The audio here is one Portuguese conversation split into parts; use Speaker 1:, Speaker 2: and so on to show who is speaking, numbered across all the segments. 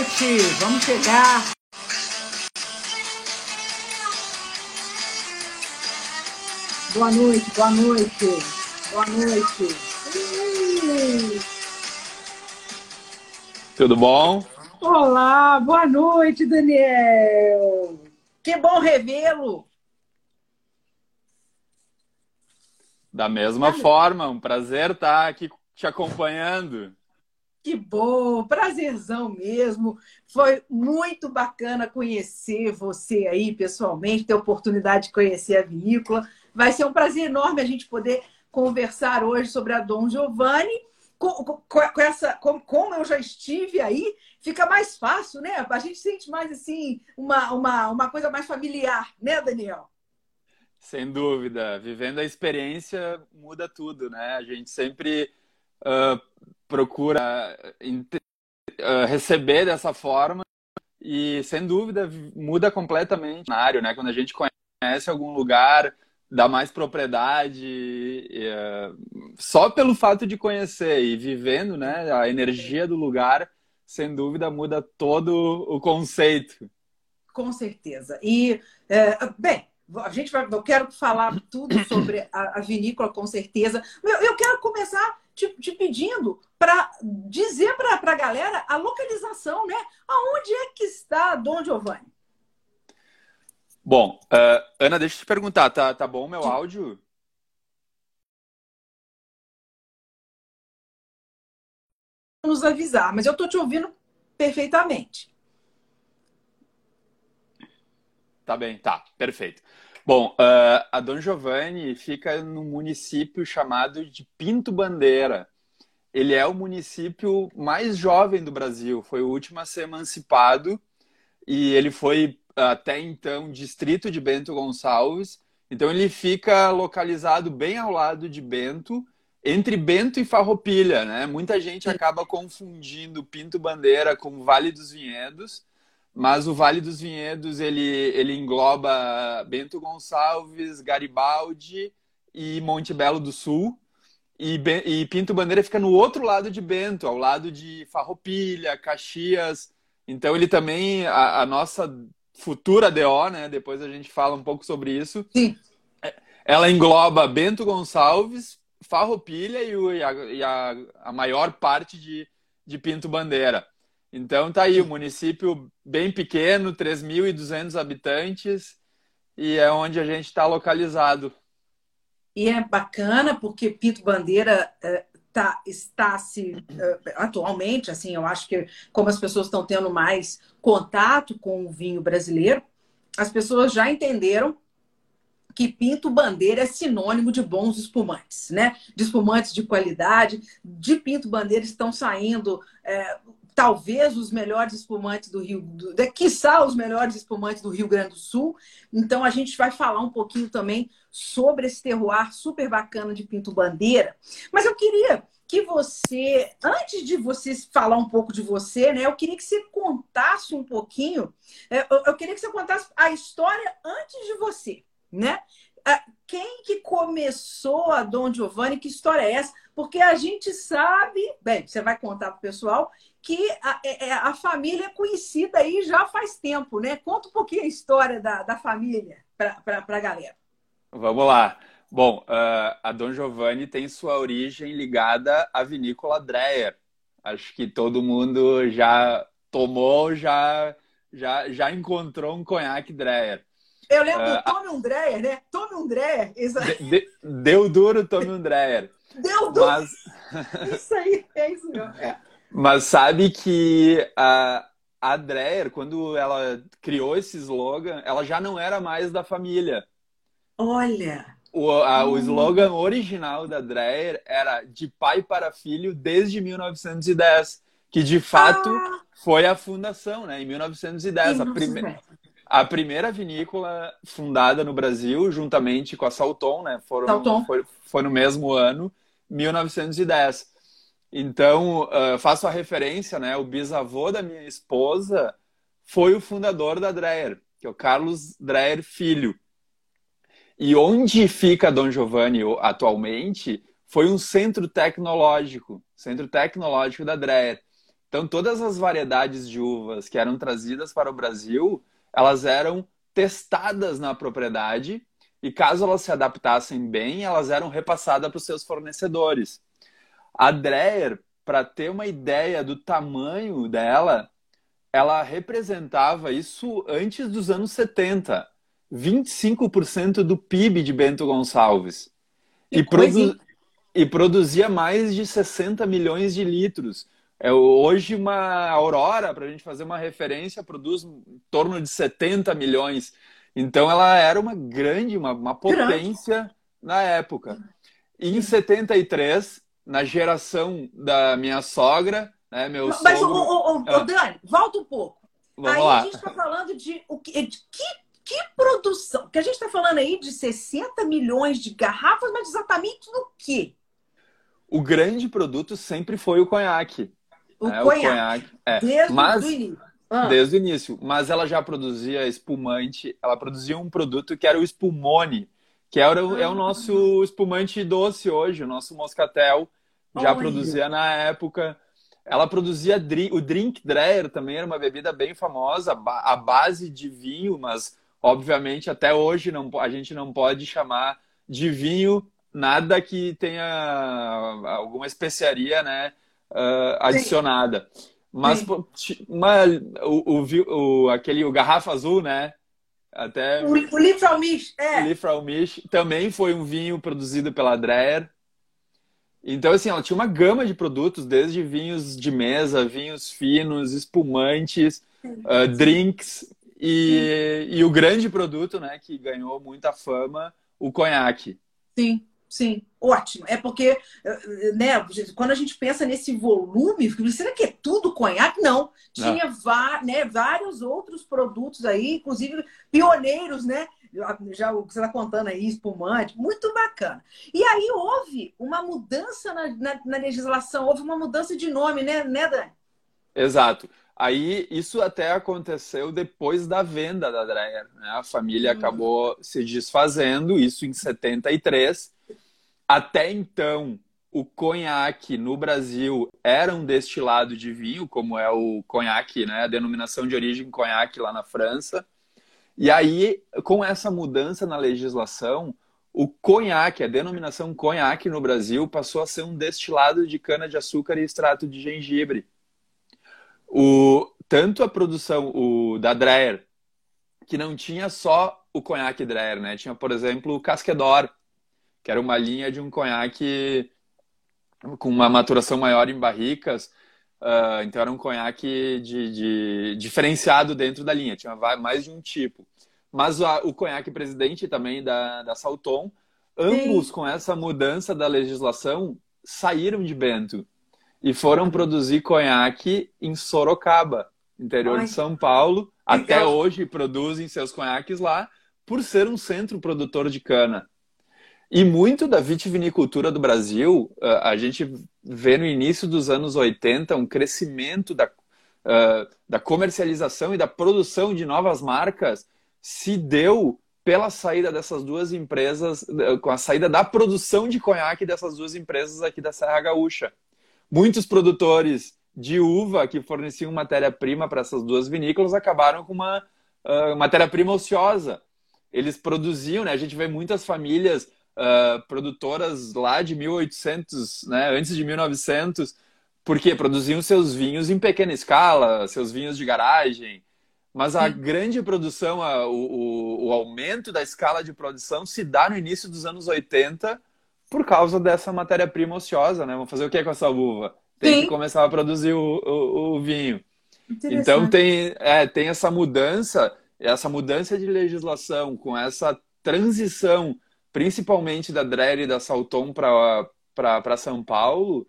Speaker 1: boa noite. Vamos chegar. Boa noite, boa noite. Boa noite.
Speaker 2: Tudo bom?
Speaker 1: Olá, boa noite, Daniel. Que bom revê-lo.
Speaker 2: Da mesma forma, um prazer estar aqui te acompanhando.
Speaker 1: Que bom, prazerzão mesmo. Foi muito bacana conhecer você aí pessoalmente, ter a oportunidade de conhecer a vinícola. Vai ser um prazer enorme a gente poder conversar hoje sobre a Dom Giovanni. Com, com, com essa, com, como eu já estive aí, fica mais fácil, né? A gente sente mais assim uma, uma, uma coisa mais familiar, né, Daniel?
Speaker 2: Sem dúvida. Vivendo a experiência muda tudo, né? A gente sempre uh, procura uh, receber dessa forma e, sem dúvida, muda completamente o cenário, né? Quando a gente conhece algum lugar, dá mais propriedade, uh, só pelo fato de conhecer e vivendo, né? A energia do lugar, sem dúvida, muda todo o conceito.
Speaker 1: Com certeza. E, bem, a gente vai, eu quero falar tudo sobre a, a vinícola, com certeza. Eu, eu quero começar te, te pedindo para dizer para a galera a localização, né? Aonde é que está Dom Giovanni?
Speaker 2: Bom, uh, Ana, deixa eu te perguntar, tá, tá bom meu áudio?
Speaker 1: Nos avisar, mas eu estou te ouvindo perfeitamente.
Speaker 2: Tá bem, tá, perfeito. Bom, uh, a Dom Giovanni fica no município chamado de Pinto Bandeira. Ele é o município mais jovem do Brasil, foi o último a ser emancipado e ele foi até então distrito de Bento Gonçalves. Então ele fica localizado bem ao lado de Bento, entre Bento e Farroupilha, né? Muita gente acaba confundindo Pinto Bandeira com Vale dos Vinhedos mas o Vale dos Vinhedos ele, ele engloba Bento Gonçalves, Garibaldi e Monte Belo do Sul. E, e, Pinto Bandeira fica no outro lado de Bento, ao lado de Farroupilha, Caxias. Então ele também, a, a nossa futura DO, né? Depois a gente fala um pouco sobre isso.
Speaker 1: Sim.
Speaker 2: Ela engloba Bento Gonçalves, Farroupilha e, o, e, a, e a, a maior parte de, de Pinto Bandeira. Então tá aí, o município bem pequeno, 3.200 habitantes, e é onde a gente está localizado.
Speaker 1: E é bacana porque Pinto Bandeira é, tá, está se é, atualmente, assim, eu acho que como as pessoas estão tendo mais contato com o vinho brasileiro, as pessoas já entenderam que Pinto Bandeira é sinônimo de bons espumantes, né? De espumantes de qualidade. De Pinto Bandeira estão saindo é, talvez os melhores espumantes do Rio, do, quiçá os melhores espumantes do Rio Grande do Sul. Então a gente vai falar um pouquinho também sobre esse terroir super bacana de Pinto Bandeira. Mas eu queria que você, antes de você falar um pouco de você, né, eu queria que você contasse um pouquinho, é, eu queria que você contasse a história antes de você, né? É, quem que começou a Dom Giovanni? Que história é essa? Porque a gente sabe, bem, você vai contar para o pessoal que a, é, é, a, família é conhecida aí já faz tempo, né? Conta um pouquinho a história da, da família para a galera.
Speaker 2: Vamos lá. Bom, uh, a Dom Giovanni tem sua origem ligada à vinícola Dreyer. Acho que todo mundo já tomou, já, já, já encontrou um conhaque Dreyer.
Speaker 1: Eu lembro uh, Tome um Dreyer, né? Tome um Dreyer.
Speaker 2: De, de, deu duro, tome um Dreyer.
Speaker 1: Deu duro. Mas... Isso aí, é isso mesmo. É.
Speaker 2: Mas sabe que a, a Dreyer, quando ela criou esse slogan, ela já não era mais da família.
Speaker 1: Olha!
Speaker 2: O, a, hum. o slogan original da Dreyer era de pai para filho desde 1910, que de fato ah. foi a fundação, né? Em 1910, a, prime a primeira vinícola fundada no Brasil, juntamente com a Salton, né? Foram, Salton. Foi, foi no mesmo ano, 1910. Então, uh, faço a referência, né? O bisavô da minha esposa foi o fundador da Dreyer, que é o Carlos Dreyer Filho. E onde fica Dom Giovanni atualmente foi um centro tecnológico, centro tecnológico da Dreyer, Então, todas as variedades de uvas que eram trazidas para o Brasil, elas eram testadas na propriedade e, caso elas se adaptassem bem, elas eram repassadas para os seus fornecedores. A Dreher, para ter uma ideia do tamanho dela, ela representava isso antes dos anos 70. 25% do PIB de Bento Gonçalves. E, produ e, produzia mais de 60 milhões de litros. É, hoje, uma Aurora, para a gente fazer uma referência, produz em torno de 70 milhões. Então, ela era uma grande, uma, uma potência grande. na época. E em 73, na geração da minha sogra, né, meu Mas, sogro...
Speaker 1: Mas, ah. Dani, volta um pouco. Vamos Aí lá. a gente está falando de, o que, de que que produção? Que a gente está falando aí de 60 milhões de garrafas, mas exatamente no quê?
Speaker 2: O grande produto sempre foi o conhaque.
Speaker 1: O é, conhaque. O conhaque é. Desde mas, o início.
Speaker 2: Ah. Desde o início. Mas ela já produzia espumante, ela produzia um produto que era o espumone, que era, ah. é o nosso espumante doce hoje, o nosso moscatel. Já Olha. produzia na época. Ela produzia o drink Dreher também era uma bebida bem famosa, a base de vinho, mas Obviamente, até hoje não, a gente não pode chamar de vinho nada que tenha alguma especiaria né, uh, adicionada. Sim. Mas uma, o, o, o, aquele, o garrafa azul, né?
Speaker 1: Até, o, o Lifraumisch, é.
Speaker 2: O Lifraumisch também foi um vinho produzido pela Dreher. Então, assim, ela tinha uma gama de produtos, desde vinhos de mesa, vinhos finos, espumantes, uh, drinks, e, e o grande produto, né, que ganhou muita fama, o conhaque.
Speaker 1: Sim, sim, ótimo. É porque, né, quando a gente pensa nesse volume, será que é tudo conhaque? Não. Tinha né, vários outros produtos aí, inclusive pioneiros, né? Já o que você está contando aí, espumante, muito bacana. E aí houve uma mudança na, na, na legislação, houve uma mudança de nome, né, né Dani?
Speaker 2: Exato. Aí isso até aconteceu depois da venda da Dreyer. Né? A família uhum. acabou se desfazendo, isso em 73. Até então, o conhaque no Brasil era um destilado de vinho, como é o conhaque, né? a denominação de origem conhaque lá na França. E aí, com essa mudança na legislação, o conhaque, a denominação conhaque no Brasil, passou a ser um destilado de cana-de-açúcar e extrato de gengibre. O, tanto a produção o, da Dreher, que não tinha só o conhaque Dreher, né? Tinha, por exemplo, o Casquedor, que era uma linha de um conhaque com uma maturação maior em barricas. Uh, então era um conhaque de, de, diferenciado dentro da linha, tinha mais de um tipo. Mas o, o conhaque presidente também da, da Salton, ambos Sim. com essa mudança da legislação saíram de Bento e foram produzir conhaque em Sorocaba, interior Ai. de São Paulo. Até hoje produzem seus conhaques lá, por ser um centro produtor de cana. E muito da vitivinicultura do Brasil, a gente vê no início dos anos 80 um crescimento da, da comercialização e da produção de novas marcas se deu pela saída dessas duas empresas, com a saída da produção de conhaque dessas duas empresas aqui da Serra Gaúcha muitos produtores de uva que forneciam matéria-prima para essas duas vinícolas acabaram com uma uh, matéria-prima ociosa. Eles produziam, né? A gente vê muitas famílias uh, produtoras lá de 1800, né? Antes de 1900, porque produziam seus vinhos em pequena escala, seus vinhos de garagem. Mas a Sim. grande produção, a, o, o, aumento da escala de produção se dá no início dos anos 80 por causa dessa matéria-prima ociosa, né? Vamos fazer o que com essa uva? Tem Sim. que começar a produzir o, o, o vinho. Então tem, é, tem essa mudança, essa mudança de legislação com essa transição, principalmente da Dreher e da Salton para São Paulo,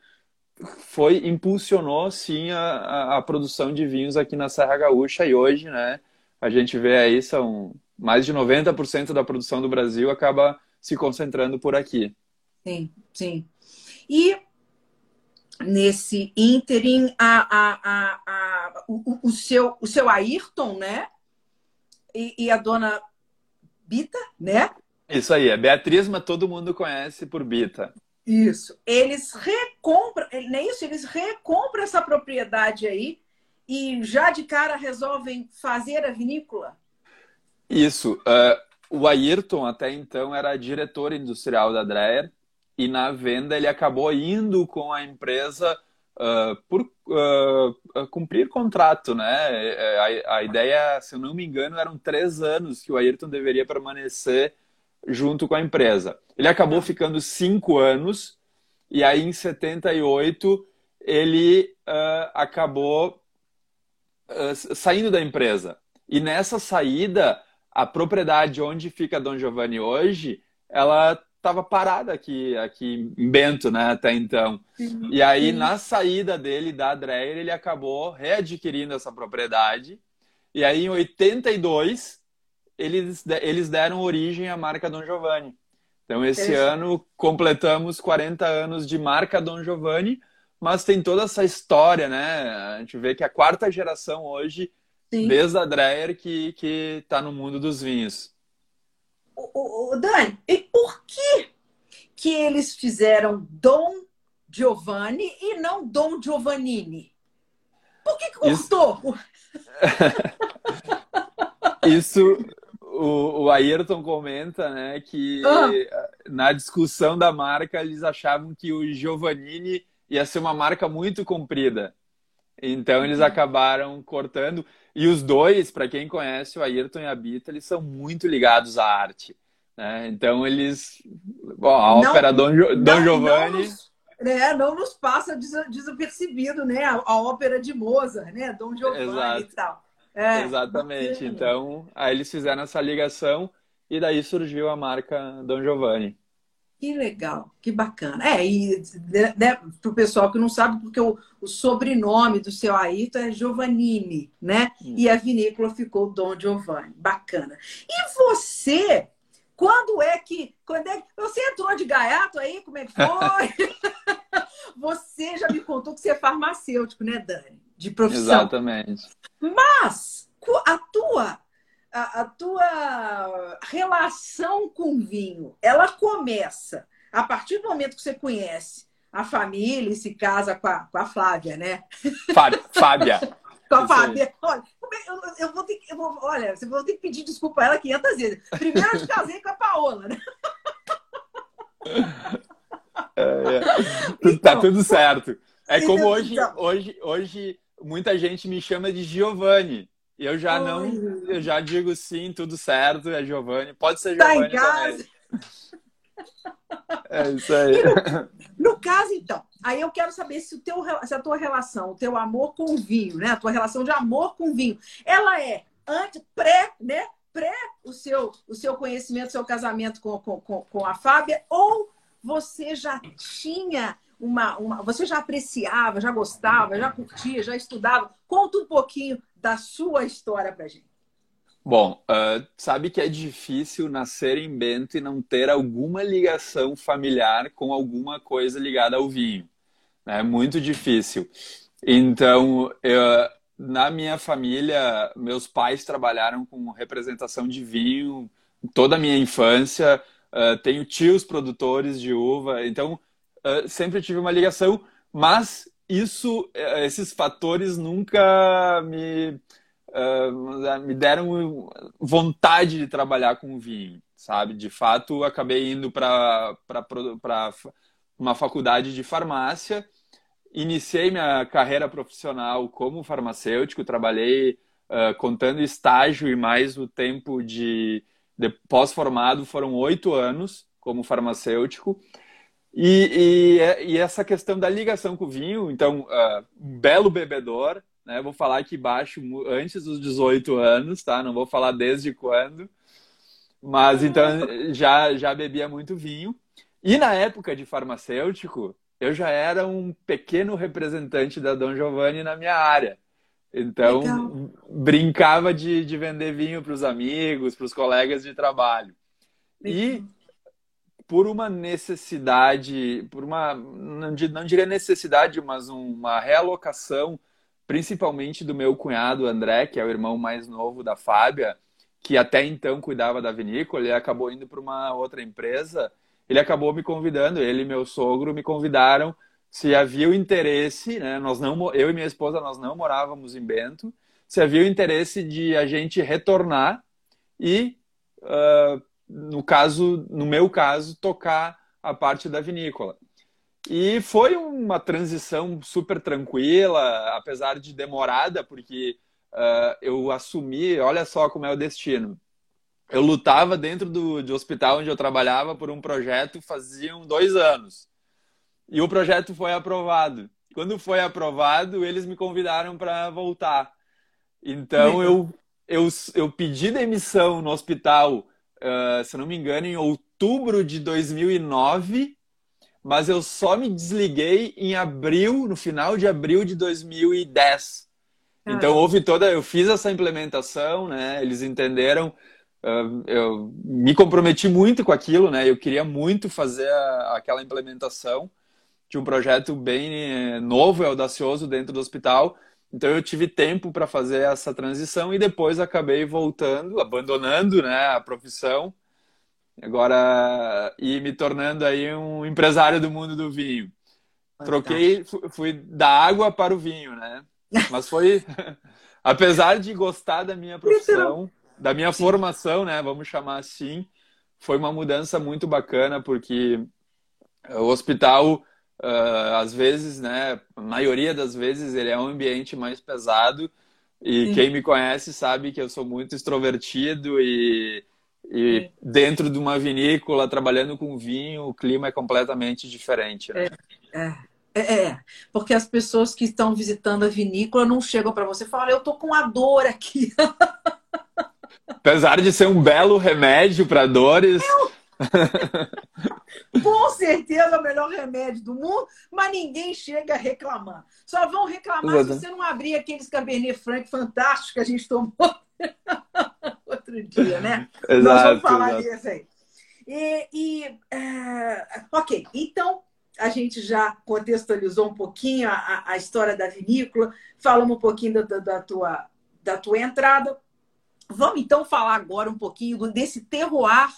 Speaker 2: foi impulsionou sim a, a, produção de vinhos aqui na Serra Gaúcha e hoje, né, a gente vê aí são mais de 90% da produção do Brasil acaba se concentrando por aqui.
Speaker 1: Sim, sim. E nesse ínterim, a, a, a, a, o, o, seu, o seu Ayrton, né? E, e, a dona Bita, né?
Speaker 2: Isso aí, a Beatriz, mas todo mundo conhece por Bita.
Speaker 1: Isso. Eles recompram, não é isso? Eles recompram essa propriedade aí e já de cara resolvem fazer a vinícola?
Speaker 2: Isso. Uh, o Ayrton, até então, era diretor industrial da Dreyer e na venda ele acabou indo com a empresa uh, por uh, cumprir contrato, né? A, a, ideia, se eu não me engano, eram três anos que o Ayrton deveria permanecer junto com a empresa. Ele acabou tá. ficando cinco anos e aí em 78 ele uh, acabou saindo da empresa. E nessa saída, a propriedade onde fica Dom Giovanni hoje, ela estava parada aqui, aqui em Bento, né, até então. E aí, na saída dele da Dreyer, ele acabou readquirindo essa propriedade. E aí, em 82, eles, eles deram origem à marca Dom Giovanni. Então, esse ano completamos 40 anos de marca Dom Giovanni, mas tem toda essa história, né? A gente vê que a quarta geração hoje, sim. desde a Dreyer, que está no mundo dos vinhos
Speaker 1: o, o, Dani, e por que que eles fizeram Dom Giovanni e não Dom Giovannini? Por que cortou?
Speaker 2: Isso, Isso o, o Ayrton comenta, né, que ah. na discussão da marca eles achavam que o Giovannini ia ser uma marca muito comprida. Então eles uhum. acabaram cortando. E os dois, para quem conhece o Ayrton e a Bita, eles são muito ligados à arte. Né? Então eles. Bom, a não, ópera Dom, Dom Giovanni. Não nos,
Speaker 1: né, não nos passa desapercebido, né? A, a, ópera de Mozart, né? Dom Giovanni Exato. e tal.
Speaker 2: É, Exatamente. Então, aí eles fizeram essa ligação e daí surgiu a marca Dom Giovanni.
Speaker 1: Que legal, que bacana. É, e né, né para o pessoal que não sabe, porque o, o sobrenome do seu Ayrton é Giovannini, né? Hum. E a vinícola ficou Dom Giovanni. Bacana. E você, quando é que. Quando é que você entrou de gaiato aí? Como é que foi? você já me contou que você é farmacêutico, né, Dani? De profissão.
Speaker 2: Exatamente.
Speaker 1: Mas a tua a, a, tua relação com vinho, ela começa a partir do momento que você conhece a família e se casa com a, com a Flávia, né?
Speaker 2: Fábia. Fábia.
Speaker 1: com a Fábia. Olha, eu, eu, vou ter que, eu vou, olha, você vai ter que pedir desculpa a ela 500 vezes. Primeiro eu te casei com a Paola, né?
Speaker 2: É, é. Tá então, tá tudo certo. É como hoje, então. hoje, hoje muita gente me chama de Giovanni. Eu já não, eu já digo sim, tudo certo, é Giovanni. Pode ser Giovanni tá em casa. É isso aí.
Speaker 1: No, no, caso, então, aí eu quero saber se, o teu, se a tua relação, o teu amor com o vinho, né? A tua relação de amor com o vinho, ela é antes, pré, né? Pré o seu, o seu conhecimento, o seu casamento com, com, com a Fábia, ou você já tinha uma, uma. Você já apreciava, já gostava, já curtia, já estudava? Conta um pouquinho da sua história para gente.
Speaker 2: Bom, uh, sabe que é difícil nascer em Bento e não ter alguma ligação familiar com alguma coisa ligada ao vinho. É muito difícil. Então, eu, na minha família, meus pais trabalharam com representação de vinho toda a minha infância. Uh, tenho tios produtores de uva, então uh, sempre tive uma ligação, mas isso, esses fatores nunca me uh, me deram vontade de trabalhar com vinho, sabe? De fato, acabei indo para uma faculdade de farmácia, iniciei minha carreira profissional como farmacêutico, trabalhei uh, contando estágio e mais o tempo de, de pós-formado, foram oito anos como farmacêutico. E, e, e, essa questão da ligação com o vinho, então, uh, um belo bebedor, né? Vou falar aqui baixo antes dos 18 anos, tá? Não vou falar desde quando. Mas então já, já bebia muito vinho. E na época de farmacêutico, eu já era um pequeno representante da Dom Giovanni na minha área. Então, Legal. brincava de, de vender vinho para os amigos, para os colegas de trabalho. Legal. E por uma necessidade, por uma, não, não diria necessidade, mas uma realocação principalmente do meu cunhado André, que é o irmão mais novo da Fábia, que até então cuidava da vinícola, ele acabou indo para uma outra empresa. ele acabou me convidando, ele e meu sogro me convidaram se havia o interesse, né? Nós não, eu e minha esposa nós não morávamos em Bento, se havia o interesse de a gente retornar e, uh, no caso, no meu caso, tocar a parte da vinícola. E foi uma transição super tranquila, apesar de demorada, porque uh, eu assumi, olha só como é o destino. Eu lutava dentro do, do hospital onde eu trabalhava por um projeto faziam dois anos. E o projeto foi aprovado. Quando foi aprovado, eles me convidaram para voltar. Então eu, eu, eu pedi demissão no hospital, uh, se não me engano, em outubro de 2009, mas eu só me desliguei em abril, no final de abril de 2010. Ah. Então houve toda, eu fiz essa implementação, né? Eles entenderam, uh, eu me comprometi muito com aquilo, né? Eu queria muito fazer a, aquela implementação de um projeto bem eh, novo e audacioso dentro do hospital. Então eu tive tempo para fazer essa transição e depois acabei voltando, abandonando né, a profissão, agora e me tornando aí um empresário do mundo do vinho. Troquei, fui da água para o vinho, né? Mas foi, apesar de gostar da minha profissão, da minha formação, né? Vamos chamar assim, foi uma mudança muito bacana porque o hospital uh, às vezes, né, a maioria das vezes ele é um ambiente mais pesado e Sim. quem me conhece sabe que eu sou muito extrovertido e, e dentro de uma vinícola, trabalhando com vinho, o clima é completamente diferente. Né?
Speaker 1: É, é. É, é, porque as pessoas que estão visitando a vinícola não chegam para você e falam: Eu tô com a dor aqui.
Speaker 2: Apesar de ser um belo remédio para dores. Eu,
Speaker 1: Com certeza o melhor remédio do mundo, mas ninguém chega a reclamar. Só vão reclamar Exato. se você não abrir aqueles Cabernet Franc fantásticos que a gente tomou outro dia, né?
Speaker 2: Exato,
Speaker 1: Nós vamos
Speaker 2: falar
Speaker 1: exato. disso aí. E, e é... ok, então a gente já contextualizou um pouquinho a, a história da vinícola, falamos um pouquinho da, da, tua, da tua entrada. Vamos então falar agora um pouquinho desse terroir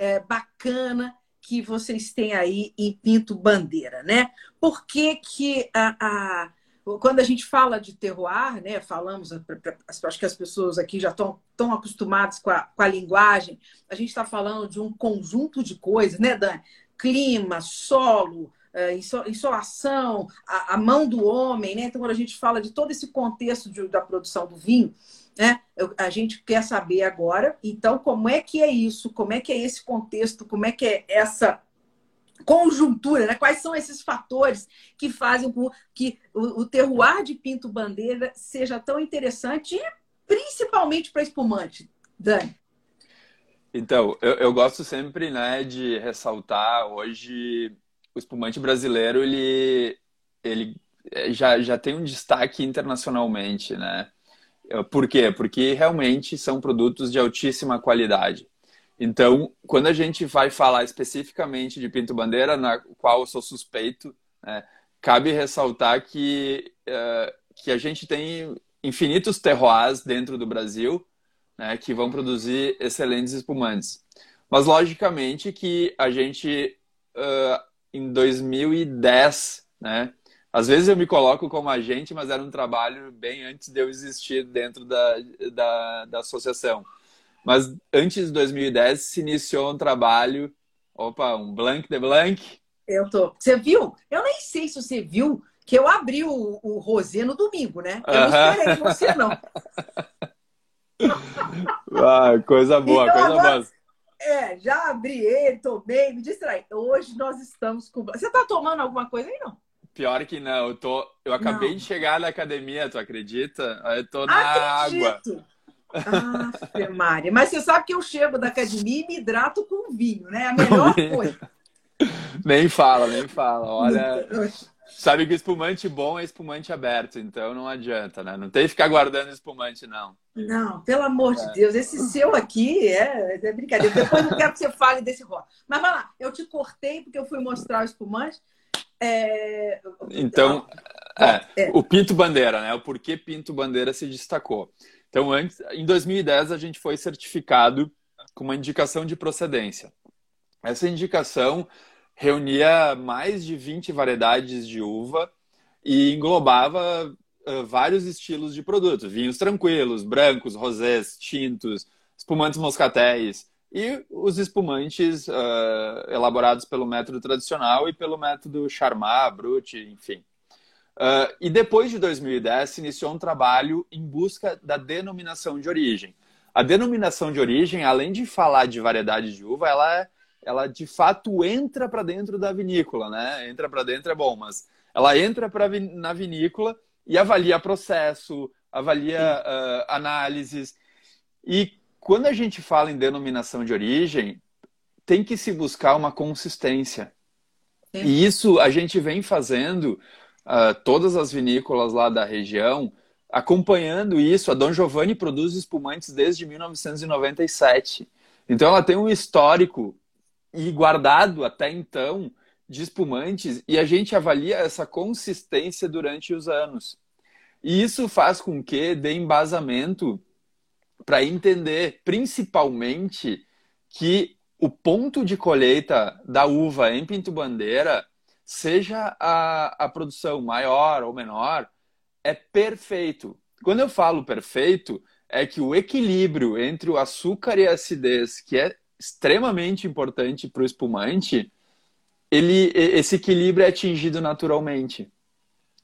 Speaker 1: é, bacana que vocês têm aí em Pinto Bandeira, né? Por que que a, a quando a gente fala de terroir, né, falamos, acho que as pessoas aqui já estão tão acostumadas com a, com a linguagem, a gente está falando de um conjunto de coisas, né, Dani? Clima, solo, é, insolação, a, a mão do homem, né? Então, quando a gente fala de todo esse contexto de, da produção do vinho, né? A gente quer saber agora, então, como é que é isso? Como é que é esse contexto? Como é que é essa conjuntura, né? Quais são esses fatores que fazem com que o, terroir de Pinto Bandeira seja tão interessante principalmente para espumante, Dani?
Speaker 2: Então, eu, eu, gosto sempre, né, de ressaltar hoje o espumante brasileiro ele ele já, já tem um destaque internacionalmente, né? Por quê? Porque realmente são produtos de altíssima qualidade. Então, quando a gente vai falar especificamente de Pinto Bandeira, na qual eu sou suspeito, né, cabe ressaltar que, uh, que a gente tem infinitos terroirs dentro do Brasil né, que vão produzir excelentes espumantes. Mas, logicamente, que a gente, uh, em 2010, né, às vezes eu me coloco como agente, mas era um trabalho bem antes de eu existir dentro da, da, da associação. Mas antes de 2010 se iniciou um trabalho, opa, um blank de blank.
Speaker 1: Eu tô. Você viu? Eu nem sei se você viu que eu abri o, o rosé no domingo, né? Eu uh -huh. não esperei você, não.
Speaker 2: ah, coisa boa, então, coisa agora, boa.
Speaker 1: É, já abri ele, tomei, me distrai. Hoje nós estamos com. Você tá tomando alguma coisa aí, não?
Speaker 2: Pior que não, eu tô. Eu acabei não. de chegar na academia, tu acredita? Eu tô na
Speaker 1: Acredito. água. Ah, Maria. Mas você sabe que eu chego da academia e me hidrato com vinho, né? A melhor coisa.
Speaker 2: nem fala, nem fala. Olha. Sabe que espumante bom é espumante aberto, então não adianta, né? Não tem que ficar guardando espumante, não.
Speaker 1: Não, pelo amor é. de Deus, esse seu aqui é, é brincadeira. Depois não quero que você fale desse rótulo. Mas vai lá, eu te cortei porque eu fui mostrar o espumante. É...
Speaker 2: Então, é, é. o Pinto Bandeira, né? O porquê Pinto Bandeira se destacou. Então, antes, em 2010, a gente foi certificado com uma indicação de procedência. Essa indicação reunia mais de 20 variedades de uva e englobava uh, vários estilos de produtos: vinhos tranquilos, brancos, rosés, tintos, espumantes moscatéis e os espumantes uh, elaborados pelo método tradicional e pelo método Charmat, Brut, enfim. Uh, e depois de 2010 se iniciou um trabalho em busca da denominação de origem. A denominação de origem, além de falar de variedade de uva, ela, ela de fato entra para dentro da vinícola, né? Entra para dentro é bom, mas ela entra pra, na vinícola e avalia processo, avalia uh, análises. E quando a gente fala em denominação de origem, tem que se buscar uma consistência. Sim. E isso a gente vem fazendo, uh, todas as vinícolas lá da região, acompanhando isso. A Dom Giovanni produz espumantes desde 1997. Então ela tem um histórico e guardado até então de espumantes e a gente avalia essa consistência durante os anos. E isso faz com que dê embasamento para entender, principalmente, que o ponto de colheita da uva em Pinto Bandeira, seja a, a produção maior ou menor, é perfeito. Quando eu falo perfeito, é que o equilíbrio entre o açúcar e a acidez, que é extremamente importante para o espumante, ele, esse equilíbrio é atingido naturalmente.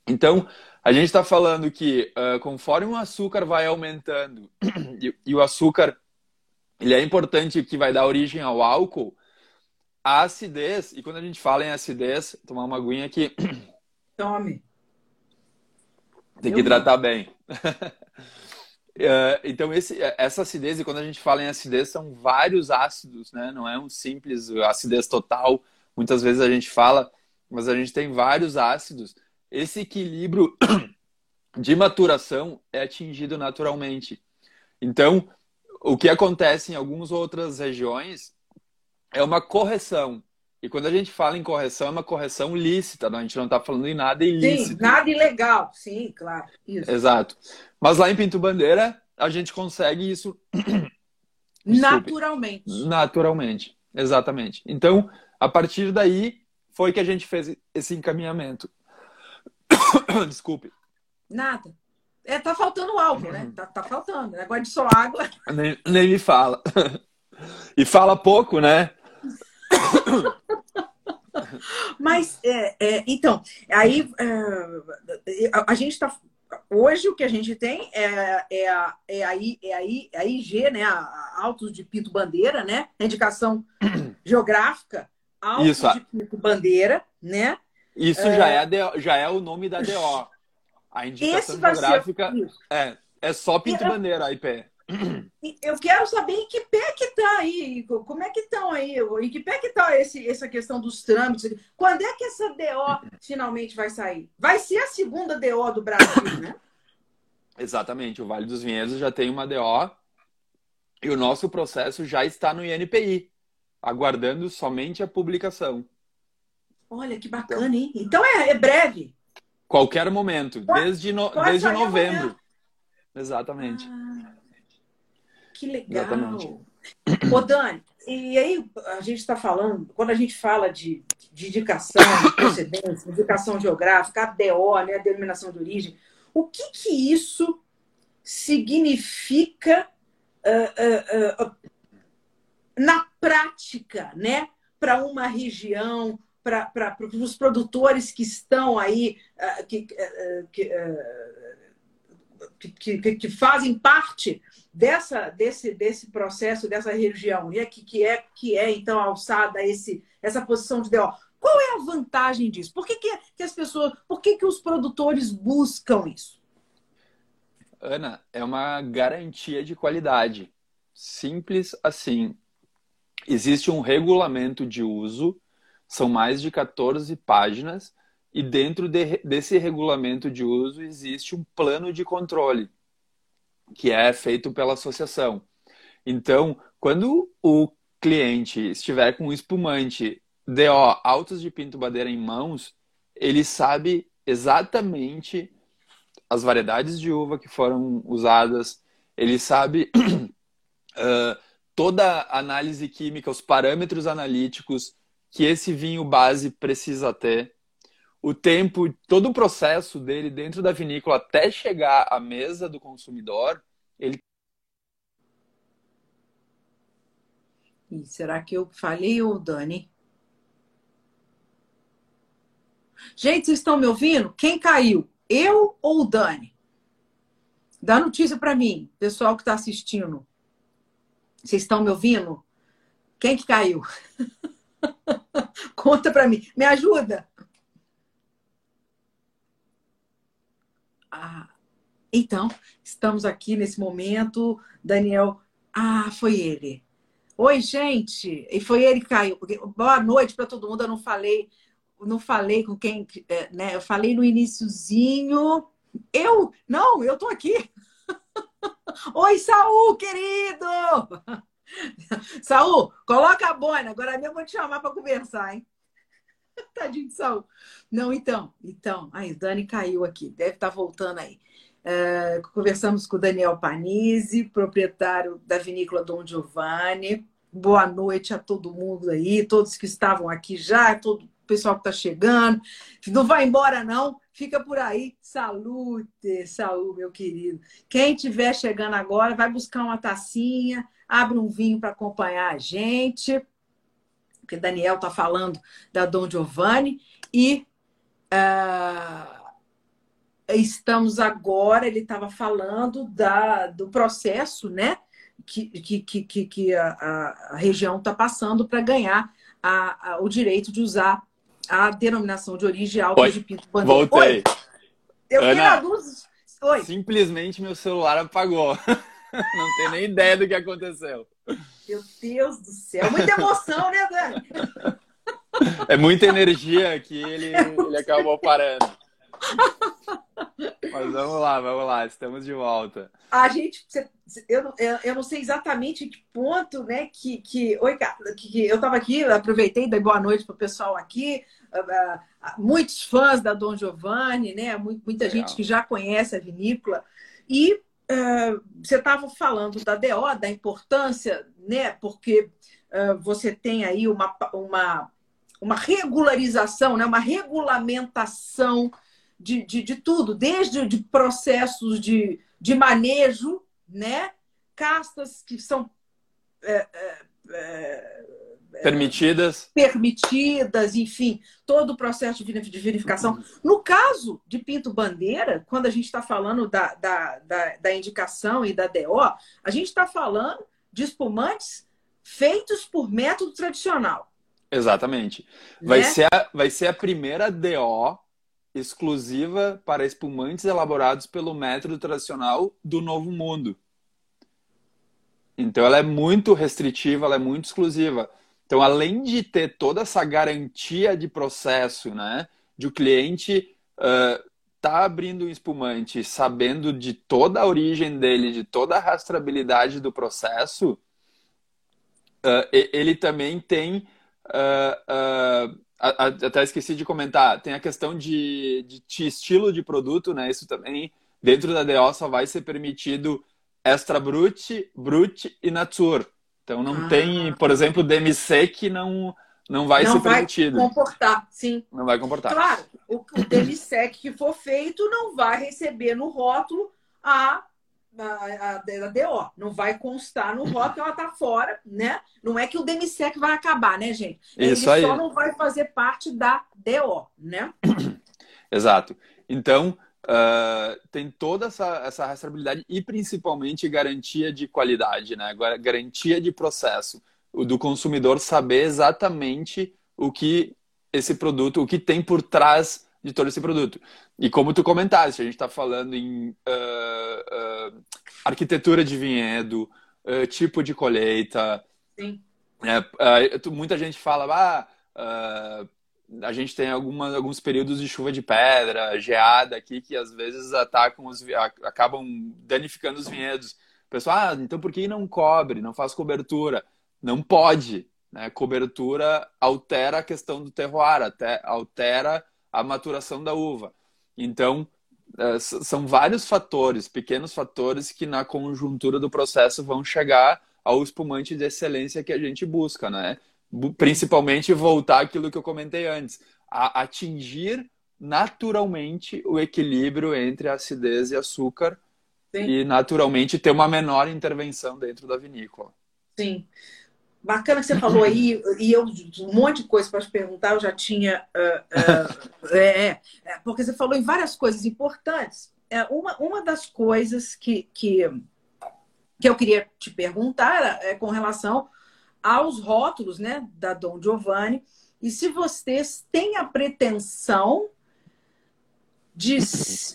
Speaker 2: Então, a gente está falando que uh, conforme o açúcar vai aumentando e, e, o açúcar ele é importante que vai dar origem ao álcool, a acidez, e quando a gente fala em acidez, tomar uma aguinha aqui.
Speaker 1: Tome.
Speaker 2: Tem que hidratar bem. uh, então, esse, essa acidez, e quando a gente fala em acidez, são vários ácidos, né? Não é um simples acidez total muitas vezes a gente fala, mas a gente tem vários ácidos. Esse equilíbrio de maturação é atingido naturalmente. Então, o que acontece em algumas outras regiões é uma correção. E quando a gente fala em correção, é uma correção lícita, não? a gente não está falando em nada ilícito.
Speaker 1: Sim, nada ilegal, sim, claro. Isso.
Speaker 2: Exato. Mas lá em Pinto Bandeira, a gente consegue isso
Speaker 1: naturalmente.
Speaker 2: Naturalmente, exatamente. Então, a partir daí, foi que a gente fez esse encaminhamento. Desculpe.
Speaker 1: Nada. É, tá faltando álcool, né? Tá, tá faltando. Negócio de só água.
Speaker 2: Nem, nem me fala. E fala pouco, né?
Speaker 1: Mas, é, é, então, aí é, a, a, gente está. Hoje o que a gente tem é, é, a, é, a, é, a, é a IG, né? A, a Autos de Pinto Bandeira, né? A indicação geográfica Alto Isso. de Pico Bandeira, né?
Speaker 2: Isso é... Já, é DO, já é o nome da DO. A indicação geográfica é, é só Pinto eu... Bandeira, a IP.
Speaker 1: Eu quero saber em que pé que tá aí, como é que estão aí, em que pé que tá esse, essa questão dos trâmites. Quando é que essa DO finalmente vai sair? Vai ser a segunda DO do Brasil, né?
Speaker 2: Exatamente, o Vale dos Vinhedos já tem uma DO e o nosso processo já está no INPI aguardando somente a publicação.
Speaker 1: Olha que bacana, hein? Então é, é breve.
Speaker 2: Qualquer momento, desde, no, desde novembro. Amanhã. Exatamente.
Speaker 1: Ah, que legal. Exatamente. Ô, Dani, e aí a gente está falando, quando a gente fala de, de indicação, de procedência, indicação geográfica, a DO, né, a denominação de origem, o que que isso significa uh, uh, uh, na prática, né, para uma região, para os produtores que estão aí, uh, que, uh, que, que, que, que, fazem parte dessa, desse, desse processo, dessa região, né, que, que, é, que é, então, alçada esse, essa posição de DO. Qual é a vantagem disso? Por que, que, que as pessoas, por que, que os produtores buscam isso?
Speaker 2: Ana, é uma garantia de qualidade. Simples assim existe um regulamento de uso, são mais de 14 páginas, e dentro de, desse regulamento de uso existe um plano de controle, que é feito pela associação. Então, quando o cliente estiver com um espumante DO altos de pinto badeira em mãos, ele sabe exatamente as variedades de uva que foram usadas, ele sabe uh, toda a análise química, os parâmetros analíticos que esse vinho base precisa ter, o tempo, todo o processo dele dentro da vinícola até chegar à mesa do consumidor, ele
Speaker 1: E será que eu falei ou Dani? Gente, vocês estão me ouvindo? Quem caiu? Eu ou Dani? Dá notícia para mim, pessoal que está assistindo. Vocês estão me ouvindo? Quem que caiu? Conta para mim. Me ajuda. Ah, então, estamos aqui nesse momento. Daniel. Ah, foi ele. Oi, gente. E foi ele que caiu. Boa noite para todo mundo. Eu não falei, não falei com quem, é, né? Eu falei no iníciozinho. Eu? Não, eu tô aqui. Oi, Saul, querido! Saul, coloca a boina. Agora mesmo vou te chamar para conversar, hein? Tadinho de Saul. Não, então, então. Aí, Dani caiu aqui. Deve estar tá voltando aí. É, conversamos com o Daniel Panizzi, proprietário da vinícola Dom Giovanni. Boa noite a todo mundo aí, todos que estavam aqui já, todo o pessoal que está chegando. Não vai embora, não. Fica por aí. Salute, saúde, meu querido. Quem estiver chegando agora, vai buscar uma tacinha, abre um vinho para acompanhar a gente. Porque Daniel está falando da Dom Giovanni. E uh, estamos agora, ele estava falando da, do processo, né? Que, que, que, que a, a região está passando para ganhar a, a, o direito de usar a denominação de origem alta
Speaker 2: Oi.
Speaker 1: de Pinto
Speaker 2: Bandeira. Voltei. Oi.
Speaker 1: Eu Ana, na luz.
Speaker 2: Oi. Simplesmente meu celular apagou. Não tenho nem ideia do que aconteceu.
Speaker 1: Meu Deus do céu. Muita emoção, né, Dani?
Speaker 2: É muita energia que ele, ele acabou parando. Mas vamos lá, vamos lá, estamos de volta.
Speaker 1: A gente, eu, eu não sei exatamente que ponto, né, que, que, oi, que, eu estava aqui, aproveitei, dei boa noite para o pessoal aqui, uh, muitos fãs da Dom Giovanni, né, muita gente que já conhece a vinícola, e você estava falando da DO, da importância, né, porque você tem aí uma, uma, uma regularização, né, uma regulamentação de, de, de tudo, desde de processos de, de manejo, né? castas que são é, é,
Speaker 2: é, permitidas.
Speaker 1: Permitidas, enfim, todo o processo de verificação. No caso de Pinto Bandeira, quando a gente está falando da, da, da, da, indicação e da DO, a gente está falando de espumantes feitos por método tradicional.
Speaker 2: Exatamente. Vai, né? ser, a, vai ser a primeira DO exclusiva para espumantes elaborados pelo método tradicional do Novo Mundo. Então ela é muito restritiva, ela é muito exclusiva. Então, além de ter toda essa garantia de processo, né, de o cliente uh, tá abrindo um espumante sabendo de toda a origem dele, de toda a rastreabilidade do processo, uh, ele também tem uh, até esqueci de comentar, tem a questão de, de, estilo de produto, né? Isso também, dentro da DO, só vai ser permitido extra brut, brut e nature. Então não ah. tem, por exemplo, DMC que não não vai não ser permitido.
Speaker 1: Não vai comportar, sim.
Speaker 2: Não vai comportar.
Speaker 1: Claro, o, o DMSEC que for feito não vai receber no rótulo a a, a, DO. Não vai constar no rótulo, ela está fora, né? Não é que o DMSEC vai acabar, né, gente? Ele
Speaker 2: Isso aí.
Speaker 1: só não vai fazer parte da DO, né?
Speaker 2: Exato. Então, uh, tem toda essa, essa rastreabilidade e principalmente garantia de qualidade, né? Garantia de processo. O do consumidor saber exatamente o que esse produto, o que tem por trás de todo esse produto. E como tu comentaste, a gente está falando em uh, uh, arquitetura de vinhedo, tipo de colheita.
Speaker 1: Sim.
Speaker 2: É, muita gente fala, ah, a gente tem algumas, alguns períodos de chuva de pedra, geada aqui, que às vezes atacam os, acabam danificando os vinhedos. O pessoal, ah, então por que não cobre, não faz cobertura? Não pode. Né? Cobertura altera a questão do terroir, até altera a maturação da uva. Então, é, são vários fatores, pequenos fatores, que na conjuntura do processo vão chegar ao espumante de excelência que a gente busca, né? Principalmente voltar aquilo que eu comentei antes, a atingir naturalmente o equilíbrio entre acidez e açúcar Sim. e naturalmente ter uma menor intervenção dentro da vinícola.
Speaker 1: Sim. Bacana que você falou aí, e eu um monte de coisa para te perguntar, eu já tinha. Uh, uh, é, é, porque você falou em várias coisas importantes. É, uma, uma das coisas que, que, que eu queria te perguntar é com relação aos rótulos né, da Dom Giovanni, e se vocês têm a pretensão de,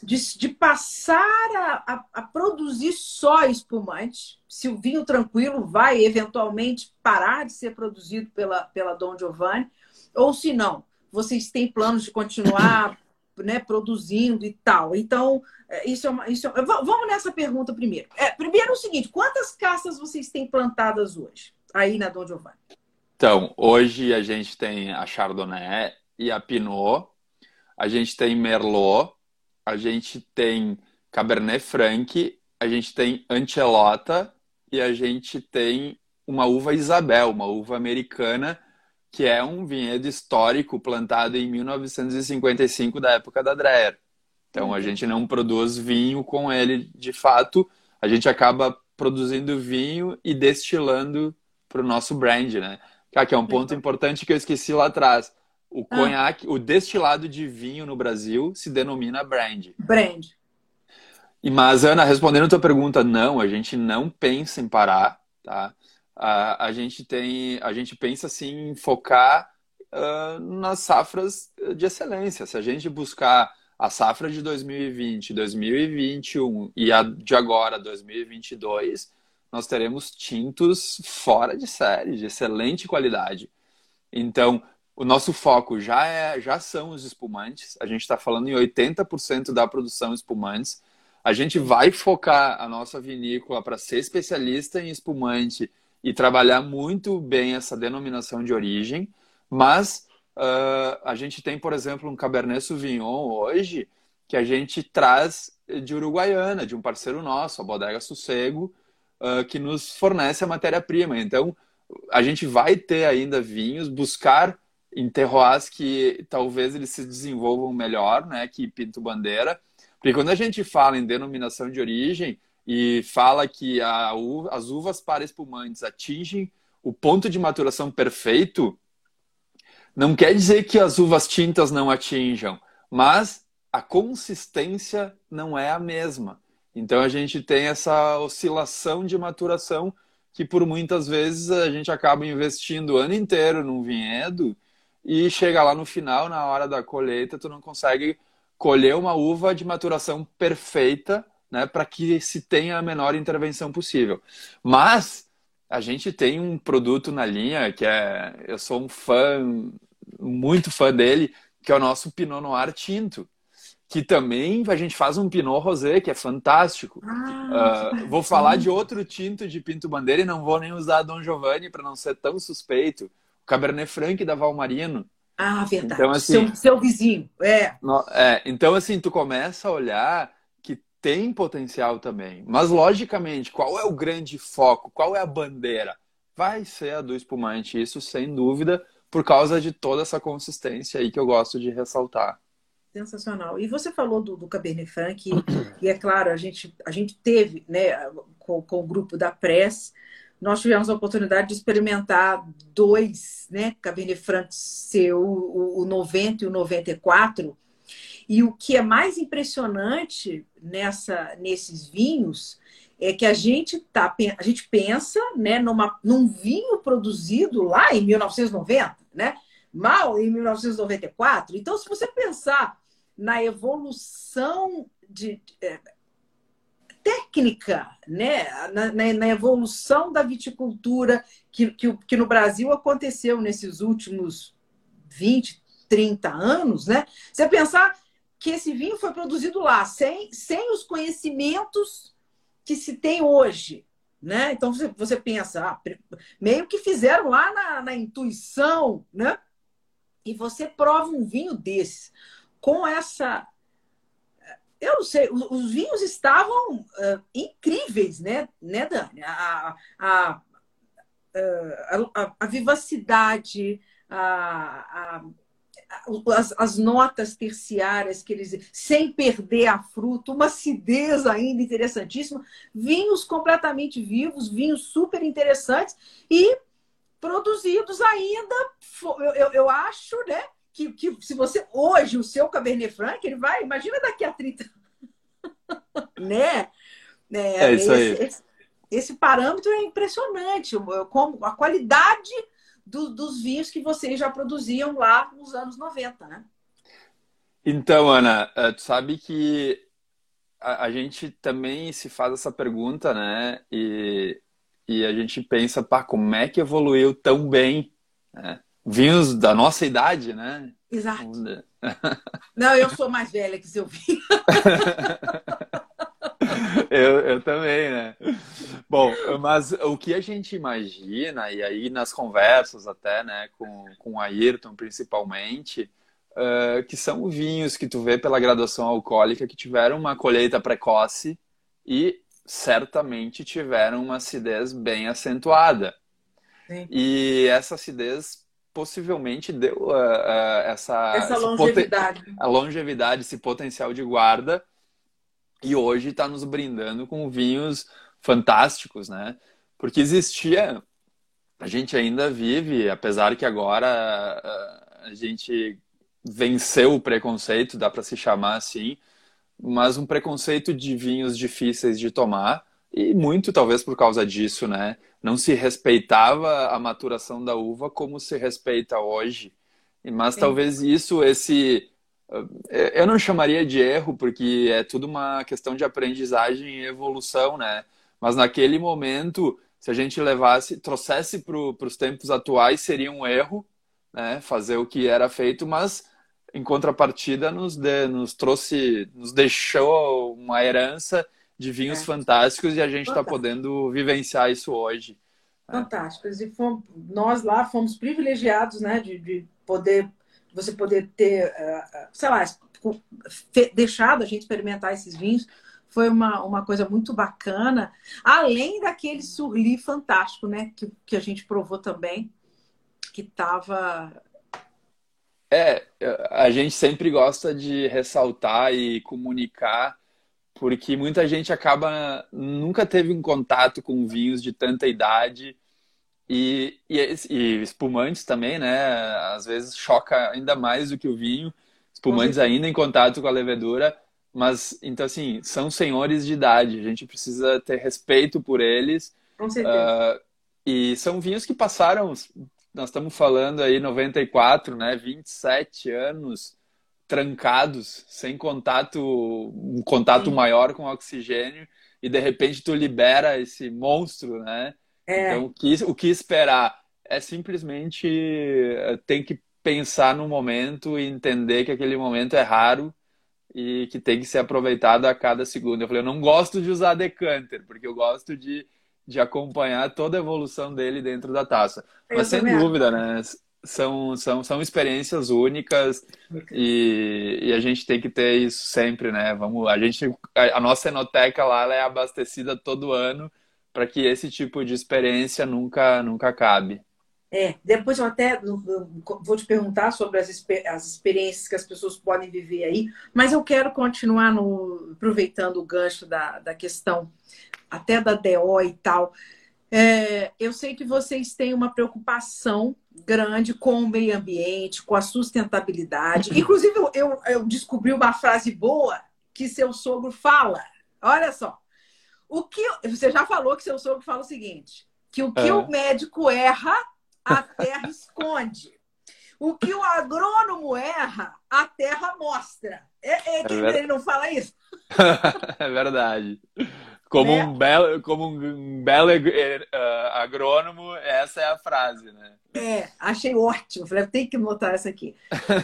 Speaker 1: de, de passar a, a, a, produzir só espumante. Se o vinho tranquilo vai eventualmente parar de ser produzido pela, pela Dom Giovanni, ou se não, vocês têm planos de continuar né, produzindo e tal. Então, é, isso é uma. Isso é, vamos nessa pergunta primeiro. É, primeiro é o seguinte: quantas caças vocês têm plantadas hoje, aí na Dom Giovanni?
Speaker 2: Então, hoje a gente tem a Chardonnay e a Pinot a gente tem Merlot, a gente tem Cabernet Franc, a gente tem Ancelota e a gente tem uma uva Isabel, uma uva americana, que é um vinhedo histórico plantado em 1955 da época da Dreher. Então a uhum. gente não produz vinho com ele de fato, a gente acaba produzindo vinho e destilando para o nosso brand, né? Que é um ponto importante que eu esqueci lá atrás. O ah. conhaque, o destilado de vinho no Brasil se denomina brand.
Speaker 1: Brand.
Speaker 2: E, mas, Ana, respondendo a tua pergunta, não, a gente não pensa em parar, tá? A, a gente tem, a gente pensa assim em focar uh, nas safras de excelência. Se a gente buscar a safra de 2020, 2021 e a de agora, 2022, nós teremos tintos fora de série, de excelente qualidade. Então, o nosso foco já, é, já são os espumantes. A gente está falando em 80% da produção espumantes. A gente vai focar a nossa vinícola para ser especialista em espumante e trabalhar muito bem essa denominação de origem. Mas uh, a gente tem, por exemplo, um Cabernet Sauvignon hoje que a gente traz de Uruguaiana, de um parceiro nosso, a Bodega Sossego, uh, que nos fornece a matéria-prima. Então, a gente vai ter ainda vinhos, buscar em terroirs que talvez eles se desenvolvam melhor, né, que Pinto Bandeira. Porque quando a gente fala em denominação de origem e fala que a, as uvas para espumantes atingem o ponto de maturação perfeito, não quer dizer que as uvas tintas não atinjam, mas a consistência não é a mesma. Então a gente tem essa oscilação de maturação que por muitas vezes a gente acaba investindo o ano inteiro num vinhedo e chega lá no final, na hora da colheita, tu não consegue colher uma uva de maturação perfeita, né, para que se tenha a menor intervenção possível. Mas a gente tem um produto na linha que é, eu sou um fã, muito fã dele, que é o nosso Pinot Noir tinto, que também a gente faz um Pinot Rosé, que é fantástico. Ah, uh, vou falar de outro tinto de Pinto Bandeira e não vou nem usar Dom Giovanni para não ser tão suspeito. Cabernet Franc da Valmarino.
Speaker 1: Ah, verdade. Então, assim, seu, seu vizinho, é.
Speaker 2: No, é. Então, assim, tu começa a olhar que tem potencial também. Mas, logicamente, qual é o grande foco? Qual é a bandeira? Vai ser a do espumante, isso sem dúvida, por causa de toda essa consistência aí que eu gosto de ressaltar.
Speaker 1: Sensacional. E você falou do, do Cabernet Franc, e, e é claro, a gente, a gente teve, né, com, com o grupo da Press, nós tivemos a oportunidade de experimentar dois, né? Cabernet Franc ser o, o 90 e o 94. E o que é mais impressionante nessa, nesses vinhos é que a gente tá, a gente pensa, né, numa, num vinho produzido lá em 1990, né? Mal em 1994. Então, se você pensar na evolução de, é, técnica né, na, na, na, evolução da viticultura que, que, que, no Brasil aconteceu nesses últimos 20, 30 anos, né? Você pensar que esse vinho foi produzido lá, sem, sem os conhecimentos que se tem hoje. Né? Então você, você pensa, ah, meio que fizeram lá na, na intuição, né? E você prova um vinho desse com essa eu não sei, os, vinhos estavam uh, incríveis, né, né, Dani? A, a, a, a, vivacidade, a, as, as, notas terciárias que eles sem perder a fruta, uma acidez ainda interessantíssima, vinhos completamente vivos, vinhos super interessantes e produzidos ainda, eu, eu, eu acho, né? Que, que se você hoje o seu Cabernet Franc, ele vai, imagina daqui a 30 né?
Speaker 2: É, é isso esse, aí.
Speaker 1: Esse, esse, parâmetro é impressionante, como a qualidade do, dos vinhos que vocês já produziam lá nos anos 90, né?
Speaker 2: Então, Ana, eh, tu sabe que a, a gente também se faz essa pergunta, né? E, e a gente pensa, pá, como é que evoluiu tão bem? Né? Vinhos da nossa idade, né?
Speaker 1: Exato. Não, eu sou mais velha que seu vinho.
Speaker 2: eu, eu também, né? Bom, mas o que a gente imagina, e aí nas conversas até, né, com, com o Ayrton principalmente, uh, que são vinhos que tu vê pela graduação alcoólica que tiveram uma colheita precoce e certamente tiveram uma acidez bem acentuada. Sim. E essa acidez possivelmente deu uh, uh, essa,
Speaker 1: essa longevidade.
Speaker 2: a longevidade, esse potencial de guarda e hoje está nos brindando com vinhos fantásticos, né? Porque existia, a gente ainda vive, apesar que agora a gente venceu o preconceito, dá para se chamar assim, mas um preconceito de vinhos difíceis de tomar e muito talvez por causa disso, né? Não se respeitava a maturação da uva como se respeita hoje. Mas Sim. talvez isso, esse eu não chamaria de erro, porque é tudo uma questão de aprendizagem e evolução, né? Mas naquele momento, se a gente levasse, trouxesse para os tempos atuais, seria um erro, né? Fazer o que era feito, mas em contrapartida nos, de, nos trouxe, nos deixou uma herança de vinhos é. fantásticos e a gente está podendo vivenciar isso hoje.
Speaker 1: Né? Fantásticos. E fomos, nós lá fomos privilegiados, né, de, de poder você poder ter, eh, eh, sei lá, deixado a gente experimentar esses vinhos foi uma, uma coisa muito bacana, além daquele surli fantástico, né, que, que a gente provou também, que estava
Speaker 2: é, a gente sempre gosta de ressaltar e comunicar, porque muita gente acaba nunca teve um contato com vinhos de tanta idade e, e, e, espumantes também, né? Às vezes choca ainda mais do que o vinho. Espumantes ainda em contato com a levedura. Mas, então, assim, são senhores de idade. A gente precisa ter respeito por eles.
Speaker 1: Com certeza. Uh,
Speaker 2: e são vinhos que passaram, nós estamos falando aí 94, né? 27 anos trancados, sem contato, um contato Sim. maior com o oxigênio. E, de repente, tu libera esse monstro, né? É. Então, o que, o que esperar? É simplesmente eh, tem que pensar no momento e entender que aquele momento é raro e que tem que ser aproveitado a cada segundo. Eu falei, eu não gosto de usar decanter, porque eu gosto de, de acompanhar toda a evolução dele dentro da taça. Eu Mas sem dúvida, né? São, são, são experiências únicas e, e, a gente tem que ter isso sempre, né? Vamos, a gente, a, a nossa enoteca lá é abastecida todo ano para que esse tipo de experiência nunca, nunca acabe.
Speaker 1: É, depois eu até vou te perguntar sobre as, as experiências que as pessoas podem viver aí, mas eu quero continuar no, aproveitando o gancho da, da questão até da DO e tal. É, eu sei que vocês têm uma preocupação grande com o meio ambiente, com a sustentabilidade. Inclusive, eu, eu descobri uma frase boa que seu sogro fala. Olha só. O que você já falou que seu sogro fala o seguinte, que o que é. o médico erra, a terra esconde. O que o agrônomo erra, a terra mostra. É, é que é ele não fala isso?
Speaker 2: é verdade. Como, né? um belo, como um belo uh, agrônomo, essa é a frase, né?
Speaker 1: É, achei ótimo. Falei, tem que notar essa aqui.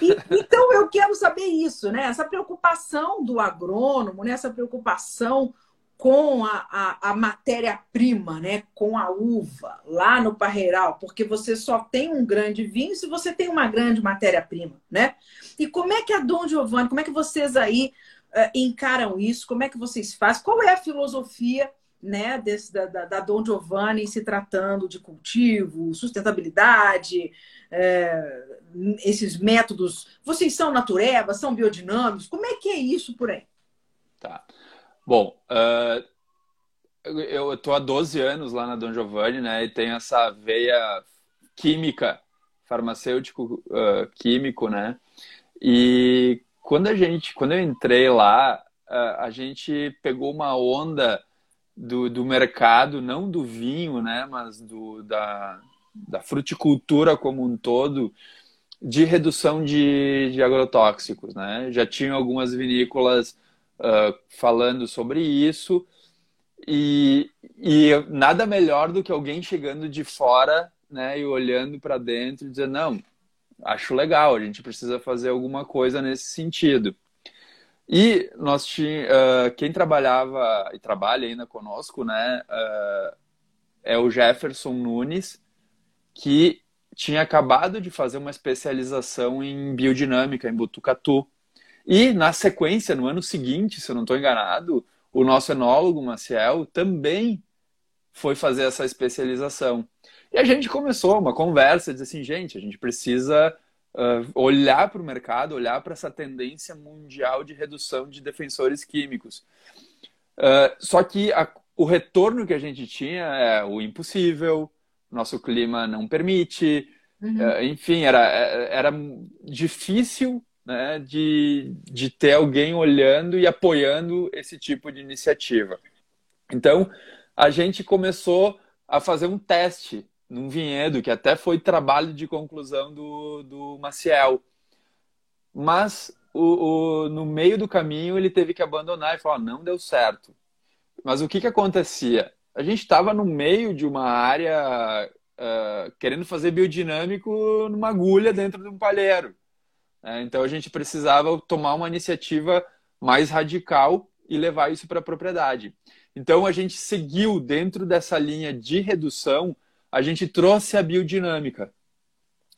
Speaker 1: E, então, eu quero saber isso, né? Essa preocupação do agrônomo, né? essa preocupação com a, a, a matéria-prima, né? com a uva, lá no parreiral, porque você só tem um grande vinho se você tem uma grande matéria-prima. Né? E como é que a Dom Giovanni, como é que vocês aí uh, encaram isso? Como é que vocês fazem? Qual é a filosofia né, desse, da, da, da Dom Giovanni se tratando de cultivo, sustentabilidade, é, esses métodos. Vocês são natureba, são biodinâmicos? Como é que é isso por aí?
Speaker 2: Tá. Bom, uh, eu estou há 12 anos lá na Dom Giovanni, né, e tenho essa veia química, farmacêutico uh, químico, né, e quando a gente, quando eu entrei lá, a gente pegou uma onda do, do mercado, não do vinho, né, mas do, da, da fruticultura como um todo, de redução de, de agrotóxicos, né? Já tinha algumas vinícolas uh, falando sobre isso e, e nada melhor do que alguém chegando de fora, né, e olhando para dentro e dizendo não, acho legal, a gente precisa fazer alguma coisa nesse sentido. E nós tínhamos, uh, quem trabalhava e trabalha ainda conosco, né, uh, é o Jefferson Nunes, que tinha acabado de fazer uma especialização em biodinâmica em Botucatu. E na sequência, no ano seguinte, se eu não estou enganado, o nosso enólogo Maciel também foi fazer essa especialização. E a gente começou uma conversa, dizer assim, gente, a gente precisa uh, olhar para o mercado, olhar para essa tendência mundial de redução de defensores químicos. Uh, só que a, o retorno que a gente tinha é o impossível, nosso clima não permite, uhum. uh, enfim, era, era difícil né, de, de ter alguém olhando e apoiando esse tipo de iniciativa. Então, a gente começou a fazer um teste num vinhedo, que até foi trabalho de conclusão do, do Maciel. Mas o, o, no meio do caminho ele teve que abandonar e falar: não deu certo. Mas o que, que acontecia? A gente estava no meio de uma área uh, querendo fazer biodinâmico numa agulha dentro de um palheiro. É, então a gente precisava tomar uma iniciativa mais radical e levar isso para a propriedade. Então a gente seguiu dentro dessa linha de redução, a gente trouxe a biodinâmica.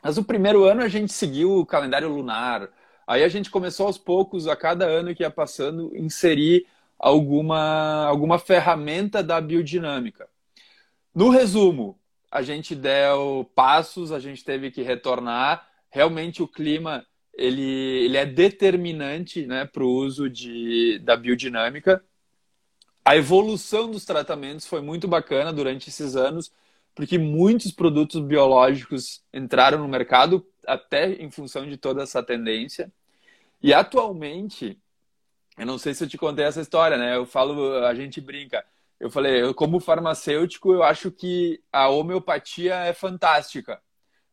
Speaker 2: Mas o primeiro ano a gente seguiu o calendário lunar. Aí a gente começou aos poucos, a cada ano que ia passando, inserir alguma, alguma ferramenta da biodinâmica. No resumo, a gente deu passos, a gente teve que retornar. Realmente o clima ele, ele é determinante né, para o uso de, da biodinâmica. A evolução dos tratamentos foi muito bacana durante esses anos, porque muitos produtos biológicos entraram no mercado, até em função de toda essa tendência. E atualmente, eu não sei se eu te contei essa história, né? Eu falo, a gente brinca. Eu falei, eu, como farmacêutico, eu acho que a homeopatia é fantástica.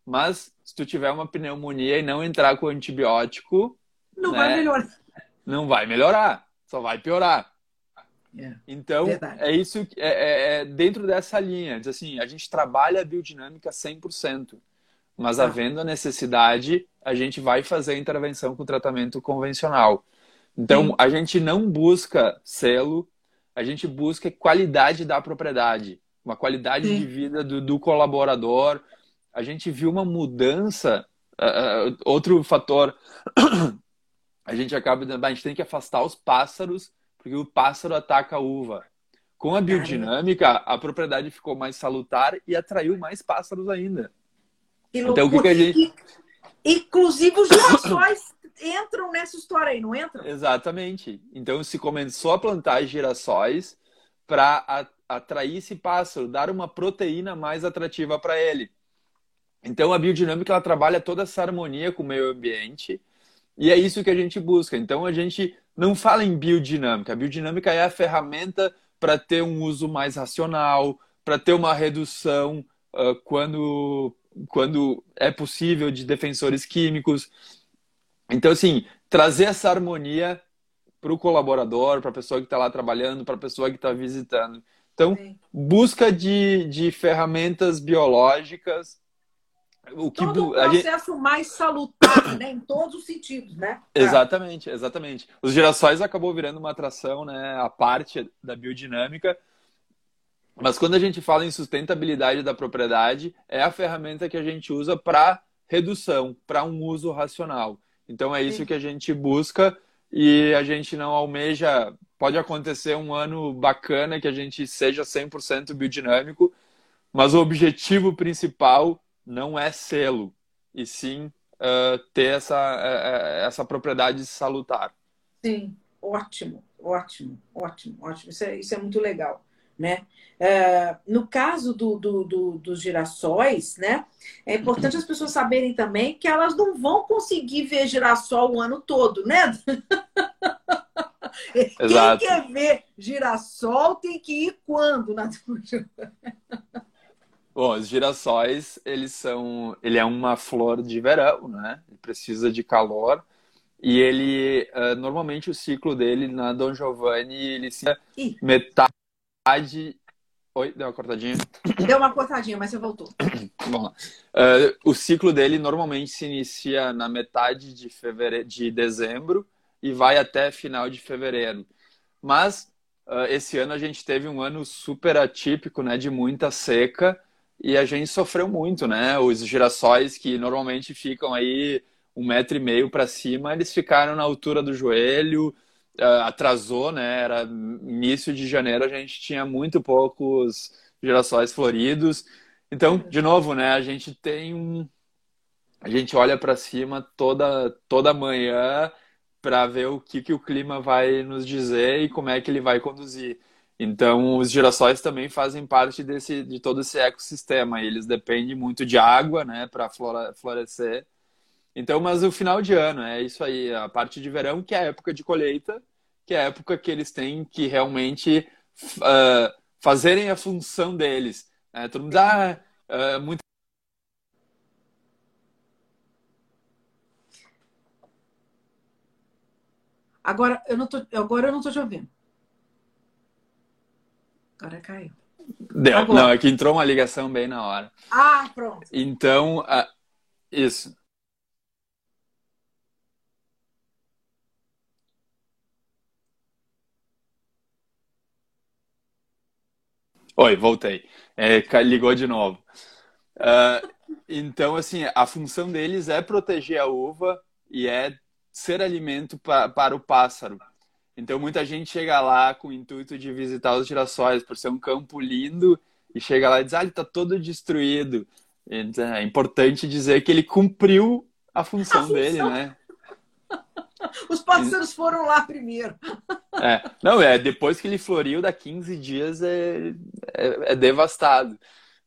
Speaker 2: Mas se tu tiver uma pneumonia e não entrar com antibiótico,
Speaker 1: não né, vai melhorar.
Speaker 2: Não vai melhorar, só vai piorar.
Speaker 1: É,
Speaker 2: então, verdade. é isso é, é, é, dentro dessa linha. Diz assim, a gente trabalha a biodinâmica 100%, mas ah. havendo a necessidade, a gente vai fazer a intervenção com tratamento convencional. Então, Sim. a gente não busca selo, a gente busca qualidade da propriedade, uma qualidade Sim. de vida do, do colaborador, a gente viu uma mudança. Uh, outro fator, a gente acaba. A gente tem que afastar os pássaros, porque o pássaro ataca a uva. Com a biodinâmica, a propriedade ficou mais salutar e atraiu mais pássaros ainda.
Speaker 1: Então, o que, que a gente. Inclusive, os girassóis entram nessa história aí, não entram?
Speaker 2: Exatamente. Então, se começou a plantar girassóis para atrair esse pássaro, dar uma proteína mais atrativa para ele. Então a biodinâmica ela trabalha toda essa harmonia com o meio ambiente e é isso que a gente busca. Então a gente não fala em biodinâmica. A biodinâmica é a ferramenta para ter um uso mais racional, para ter uma redução uh, quando, quando é possível de defensores químicos. Então, assim, trazer essa harmonia para o colaborador, para a pessoa que está lá trabalhando, para a pessoa que está visitando. Então, Sim. busca de, de ferramentas biológicas
Speaker 1: o que Todo o processo gente... mais salutar, né? Em todos os sentidos, né?
Speaker 2: Exatamente, exatamente. Os girassóis acabou virando uma atração, né? A parte da biodinâmica. Mas quando a gente fala em sustentabilidade da propriedade, é a ferramenta que a gente usa para redução, para um uso racional. Então é isso Sim. que a gente busca e a gente não almeja pode acontecer um ano bacana que a gente seja 100% biodinâmico, mas o objetivo principal não é selo, e sim uh, ter essa, uh, essa propriedade salutar.
Speaker 1: Sim, ótimo, ótimo, ótimo, ótimo. Isso é, isso é muito legal. Né? Uh, no caso do, do, do, dos girassóis, né, é importante as pessoas saberem também que elas não vão conseguir ver girassol o ano todo, né? Exato. Quem quer ver girassol tem que ir quando na
Speaker 2: Bom, os girassóis, eles são, ele é uma flor de verão, né? Ele precisa de calor e ele, uh, normalmente o ciclo dele na Don Giovanni, ele se metade Oi, deu uma cortadinha?
Speaker 1: Deu uma cortadinha, mas você voltou.
Speaker 2: Lá. Uh, o ciclo dele normalmente se inicia na metade de, fevereiro, de dezembro e vai até final de fevereiro. Mas uh, esse ano a gente teve um ano super atípico, né, de muita seca e a gente sofreu muito, né? Os girassóis que normalmente ficam aí um metro e meio para cima, eles ficaram na altura do joelho, uh, atrasou, né? Era início de janeiro, a gente tinha muito poucos girassóis floridos. Então, de novo, né? A gente tem um, a gente olha para cima toda toda manhã para ver o que que o clima vai nos dizer e como é que ele vai conduzir. Então, os girassóis também fazem parte desse, de todo esse ecossistema. Eles dependem muito de água, né, para florescer. Então, mas o final de ano é isso aí, a parte de verão, que é a época de colheita, que é a época que eles têm que realmente uh, fazerem a função deles. Né? Todo mundo uh, muito.
Speaker 1: Agora eu não tô, agora eu não tô te ouvindo. Agora caiu.
Speaker 2: Deu. Agora. Não, é que entrou uma ligação bem na hora.
Speaker 1: Ah, pronto.
Speaker 2: Então, isso. Oi, voltei. É, ligou de novo. Uh, então, assim, a função deles é proteger a uva e é ser alimento pa para o pássaro. Então muita gente chega lá com o intuito de visitar os girassóis por ser um campo lindo e chega lá e diz: "Ah, ele está todo destruído". Então, é importante dizer que ele cumpriu a função, a função. dele, né?
Speaker 1: Os pássaros foram lá primeiro.
Speaker 2: É, não, é depois que ele floriu, dá 15 dias é, é, é devastado.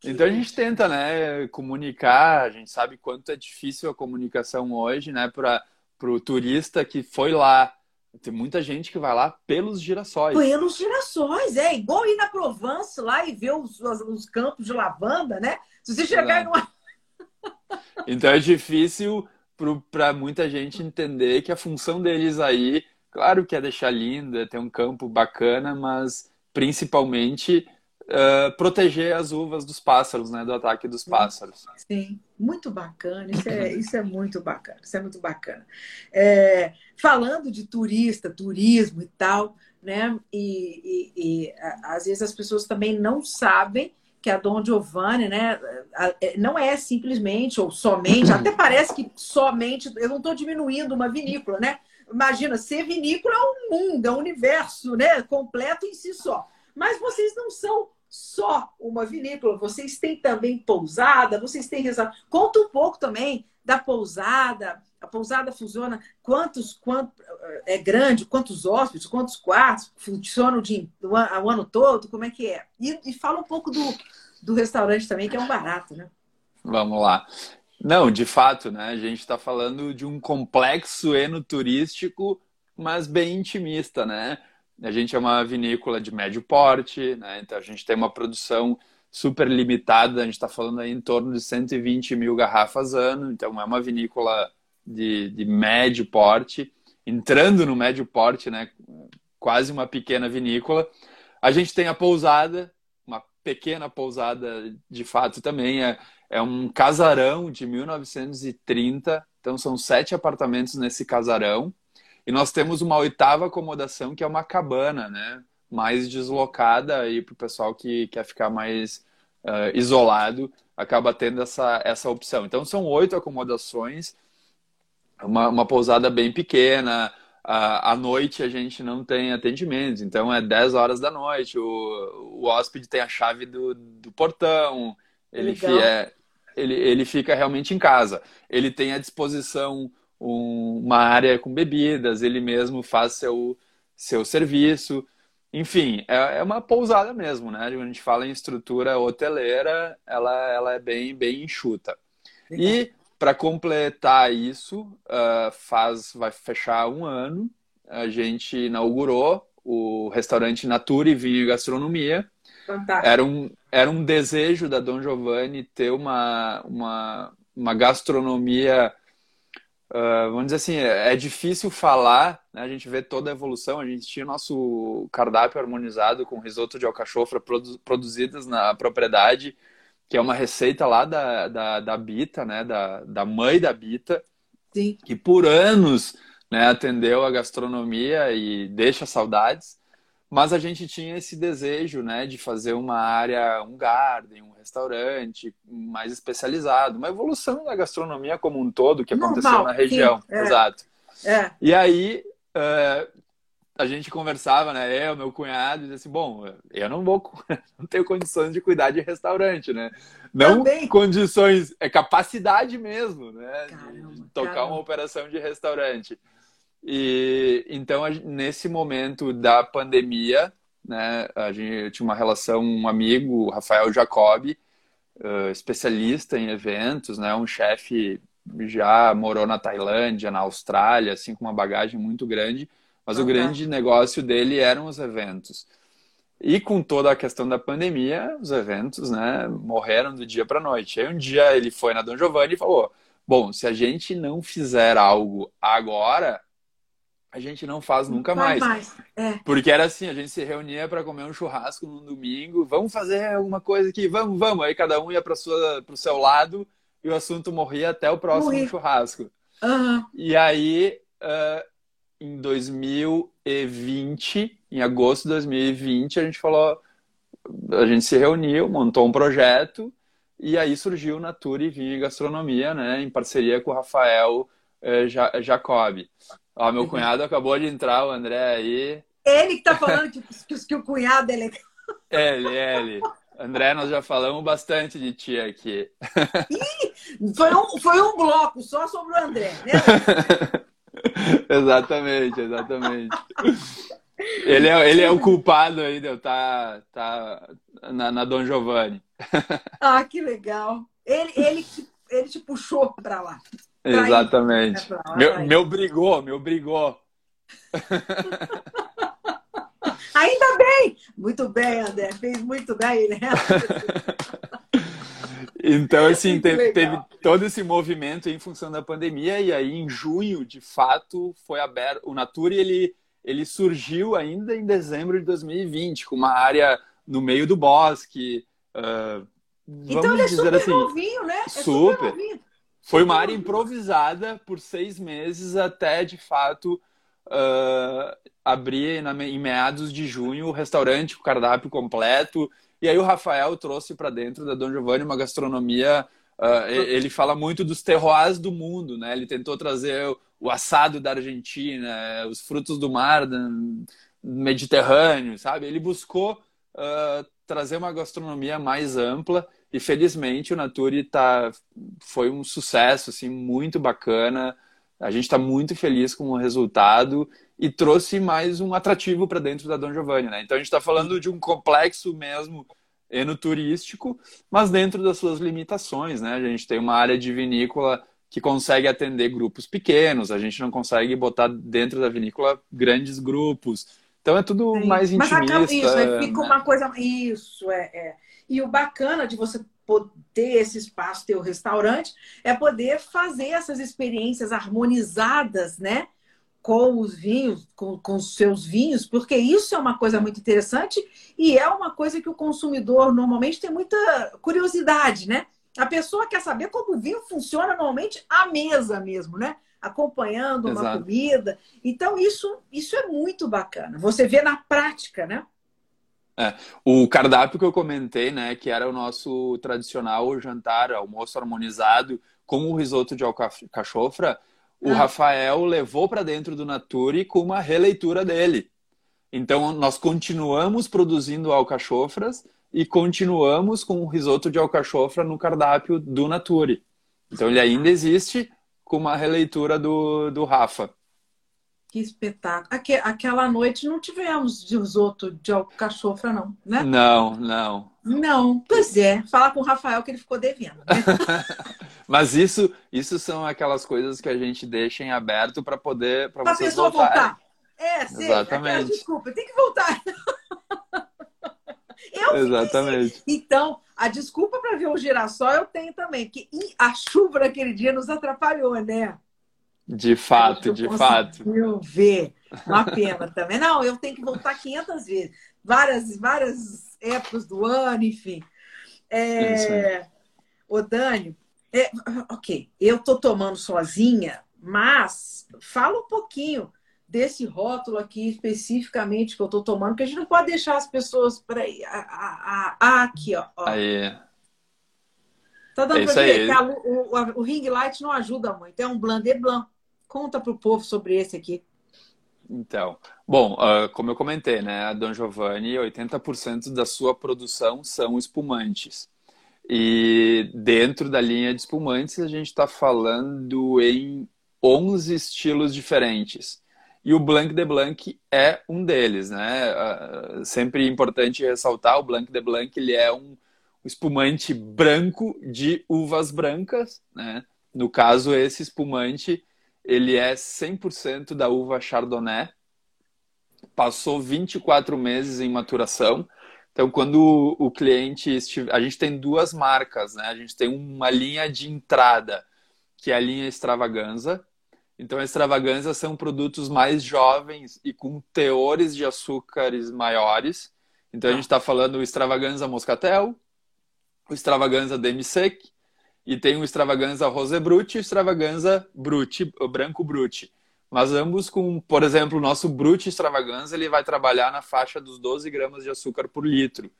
Speaker 2: Então a gente tenta, né, comunicar, a gente sabe quanto é difícil a comunicação hoje, né, para o turista que foi lá tem muita gente que vai lá pelos girassóis.
Speaker 1: Pelos girassóis, é igual ir na Provence lá e ver os, os, os campos de lavanda, né? Se você chegar numa.
Speaker 2: Então é difícil para muita gente entender que a função deles aí, claro que é deixar linda, ter um campo bacana, mas principalmente uh, proteger as uvas dos pássaros, né? Do ataque dos pássaros.
Speaker 1: Sim, muito bacana. Isso é, isso é muito bacana. Isso é muito bacana. É, falando de turista, turismo e tal, né? E, e, e às vezes as pessoas também não sabem que a Dom Giovanni, né, não é simplesmente ou somente, até parece que somente, eu não estou diminuindo uma vinícola, né? Imagina, ser vinícola é um mundo, é um universo, né, completo em si só. Mas vocês não são só uma vinícola, vocês têm também pousada, vocês têm resort. Conta um pouco também da pousada. A pousada funciona quantos, quanto é grande, quantos hóspedes, quantos quartos, funciona o, o, o ano todo, como é que é? E, e fala um pouco do, do restaurante também, que é um barato, né?
Speaker 2: Vamos lá. Não, de fato, né? A gente está falando de um complexo enoturístico, mas bem intimista, né? A gente é uma vinícola de médio porte, né? então a gente tem uma produção super limitada, a gente está falando aí em torno de 120 mil garrafas ano, então é uma vinícola de, de médio porte, entrando no médio porte, né? quase uma pequena vinícola. A gente tem a pousada, uma pequena pousada de fato também, é, é um casarão de 1930, então são sete apartamentos nesse casarão. E nós temos uma oitava acomodação, que é uma cabana, né? Mais deslocada aí para o pessoal que quer ficar mais uh, isolado, acaba tendo essa, essa opção. Então, são oito acomodações, uma, uma pousada bem pequena, à noite a gente não tem atendimento, então é 10 horas da noite, o, o hóspede tem a chave do, do portão, ele, é, ele, ele fica realmente em casa. Ele tem à disposição um, uma área com bebidas, ele mesmo faz seu, seu serviço. Enfim, é, é uma pousada mesmo, né? Quando a gente fala em estrutura hoteleira, ela, ela é bem, bem enxuta. E para completar isso, uh, faz, vai fechar um ano, a gente inaugurou o restaurante Nature Vinho e Gastronomia. Fantástico. Era um, era um desejo da Dom Giovanni ter uma, uma, uma gastronomia Uh, vamos dizer assim, é, é difícil falar, né? a gente vê toda a evolução, a gente tinha nosso cardápio harmonizado com risoto de alcachofra produ produzidas na propriedade, que é uma receita lá da, da, da Bita, né? da, da mãe da Bita, Sim. que por anos né, atendeu a gastronomia e deixa saudades. Mas a gente tinha esse desejo, né, de fazer uma área, um garden, um restaurante mais especializado, uma evolução da gastronomia como um todo que Normal, aconteceu na região, sim, é. exato. É. E aí uh, a gente conversava, né, eu, meu cunhado, e disse assim, bom, eu não vou, não tenho condições de cuidar de restaurante, né? Não Também. condições, é capacidade mesmo, né, caramba, de tocar caramba. uma operação de restaurante. E então, nesse momento da pandemia, né, a gente tinha uma relação, um amigo, Rafael Jacobi, uh, especialista em eventos, né, um chefe já morou na Tailândia, na Austrália, assim, com uma bagagem muito grande, mas uhum. o grande negócio dele eram os eventos. E com toda a questão da pandemia, os eventos, né, morreram do dia para noite. Aí um dia ele foi na Dom Giovanni e falou: "Bom, se a gente não fizer algo agora, a gente não faz nunca mais. mais. É. Porque era assim, a gente se reunia para comer um churrasco no domingo, vamos fazer alguma coisa aqui, vamos, vamos. Aí cada um ia para o seu lado e o assunto morria até o próximo Morri. churrasco. Uhum. E aí, uh, em 2020, em agosto de 2020, a gente falou, a gente se reuniu, montou um projeto e aí surgiu Nature Vinho e Gastronomia, né, em parceria com o Rafael uh, Jacob. Ó, meu cunhado acabou de entrar, o André aí.
Speaker 1: Ele que tá falando que, que, que o cunhado é legal.
Speaker 2: Ele, ele. André, nós já falamos bastante de ti aqui.
Speaker 1: Ih, foi, um, foi um bloco só sobre o André, né?
Speaker 2: exatamente, exatamente. Ele é, ele é o culpado aí de eu estar tá, tá na, na Dom Giovanni.
Speaker 1: Ah, que legal. Ele, ele, ele te puxou para lá.
Speaker 2: Exatamente. Lá, me, me obrigou, me obrigou.
Speaker 1: Ainda bem! Muito bem, André. Fez muito bem, né?
Speaker 2: Então, assim, teve, teve, todo esse movimento em função da pandemia, e aí em junho, de fato, foi aberto. O Nature ele, ele surgiu ainda em dezembro de 2020, com uma área no meio do bosque. Uh,
Speaker 1: então ele é super assim, novinho, né? É
Speaker 2: super. super novinho. Foi uma área improvisada por seis meses até, de fato, uh, abrir na, em meados de junho o restaurante, o cardápio completo. E aí o Rafael trouxe para dentro da Dom Giovanni uma gastronomia. Uh, ele fala muito dos terroirs do mundo, né? Ele tentou trazer o assado da Argentina, os frutos do mar do Mediterrâneo, sabe? Ele buscou uh, trazer uma gastronomia mais ampla e felizmente o Nature tá, foi um sucesso assim, muito bacana. A gente está muito feliz com o resultado e trouxe mais um atrativo para dentro da Dom Giovanni. Né? Então a gente está falando de um complexo mesmo enoturístico, mas dentro das suas limitações. Né? A gente tem uma área de vinícola que consegue atender grupos pequenos, a gente não consegue botar dentro da vinícola grandes grupos. Então é tudo Sim. mais intimista. Mas acaba,
Speaker 1: isso, né? fica uma coisa. Isso, é, é. E o bacana de você ter esse espaço, ter o restaurante, é poder fazer essas experiências harmonizadas, né? Com os vinhos, com, com os seus vinhos, porque isso é uma coisa muito interessante e é uma coisa que o consumidor normalmente tem muita curiosidade, né? A pessoa quer saber como o vinho funciona normalmente à mesa mesmo, né? Acompanhando uma Exato. comida. Então, isso, isso é muito bacana. Você vê na prática, né?
Speaker 2: É, o cardápio que eu comentei, né, que era o nosso tradicional jantar, almoço harmonizado com o risoto de alcachofra, o ah. Rafael levou para dentro do Nature com uma releitura dele. Então, nós continuamos produzindo alcachofras e continuamos com o risoto de alcachofra no cardápio do Nature. Então, ele ainda existe com uma releitura do, do Rafa.
Speaker 1: Que espetáculo. Aque, aquela noite não tivemos risoto de alcachofra, não, né?
Speaker 2: Não, não.
Speaker 1: Não, pois é. Fala com o Rafael que ele ficou devendo. Né?
Speaker 2: Mas isso, isso são aquelas coisas que a gente deixa em aberto para poder para vocês
Speaker 1: pessoa
Speaker 2: voltarem.
Speaker 1: voltar. É, sei, Exatamente. desculpa, tem que voltar. eu
Speaker 2: Exatamente.
Speaker 1: Então, a desculpa para ver o girassol eu tenho também, que a chuva naquele dia nos atrapalhou, né?
Speaker 2: De fato, de fato.
Speaker 1: Eu ver. Uma pena também. Não, eu tenho que voltar 500 vezes. Várias, várias épocas do ano, enfim. É... Ô, Dani, é, ok, eu tô tomando sozinha, mas fala um pouquinho desse rótulo aqui especificamente que eu tô tomando, que a gente não pode deixar as pessoas para aqui, ó.
Speaker 2: Aí.
Speaker 1: Tá dando é para ver que a, o, o, ring light não ajuda muito. É um blanc de blanc. Conta para o povo sobre esse aqui.
Speaker 2: Então, bom, uh, como eu comentei, né, a Don Giovanni, 80% da sua produção são espumantes. E dentro da linha de espumantes, a gente está falando em 11 estilos diferentes. E o Blanc de Blanc é um deles, né? Uh, sempre importante ressaltar, o Blanc de Blanc ele é um espumante branco de uvas brancas, né? No caso, esse espumante ele é 100% da uva Chardonnay. Passou 24 meses em maturação. Então, quando o cliente estiver... A gente tem duas marcas, né? A gente tem uma linha de entrada, que é a linha Extravaganza. Então, a Extravaganza são produtos mais jovens e com teores de açúcares maiores. Então, a gente está falando o Extravaganza Moscatel, o Extravaganza Demi-Sec, e tem o Extravaganza Rosé Brut e o Extravaganza Brut, o Branco Brut. Mas ambos com, por exemplo, o nosso Brut Extravaganza, ele vai trabalhar na faixa dos 12 gramas de açúcar por litro.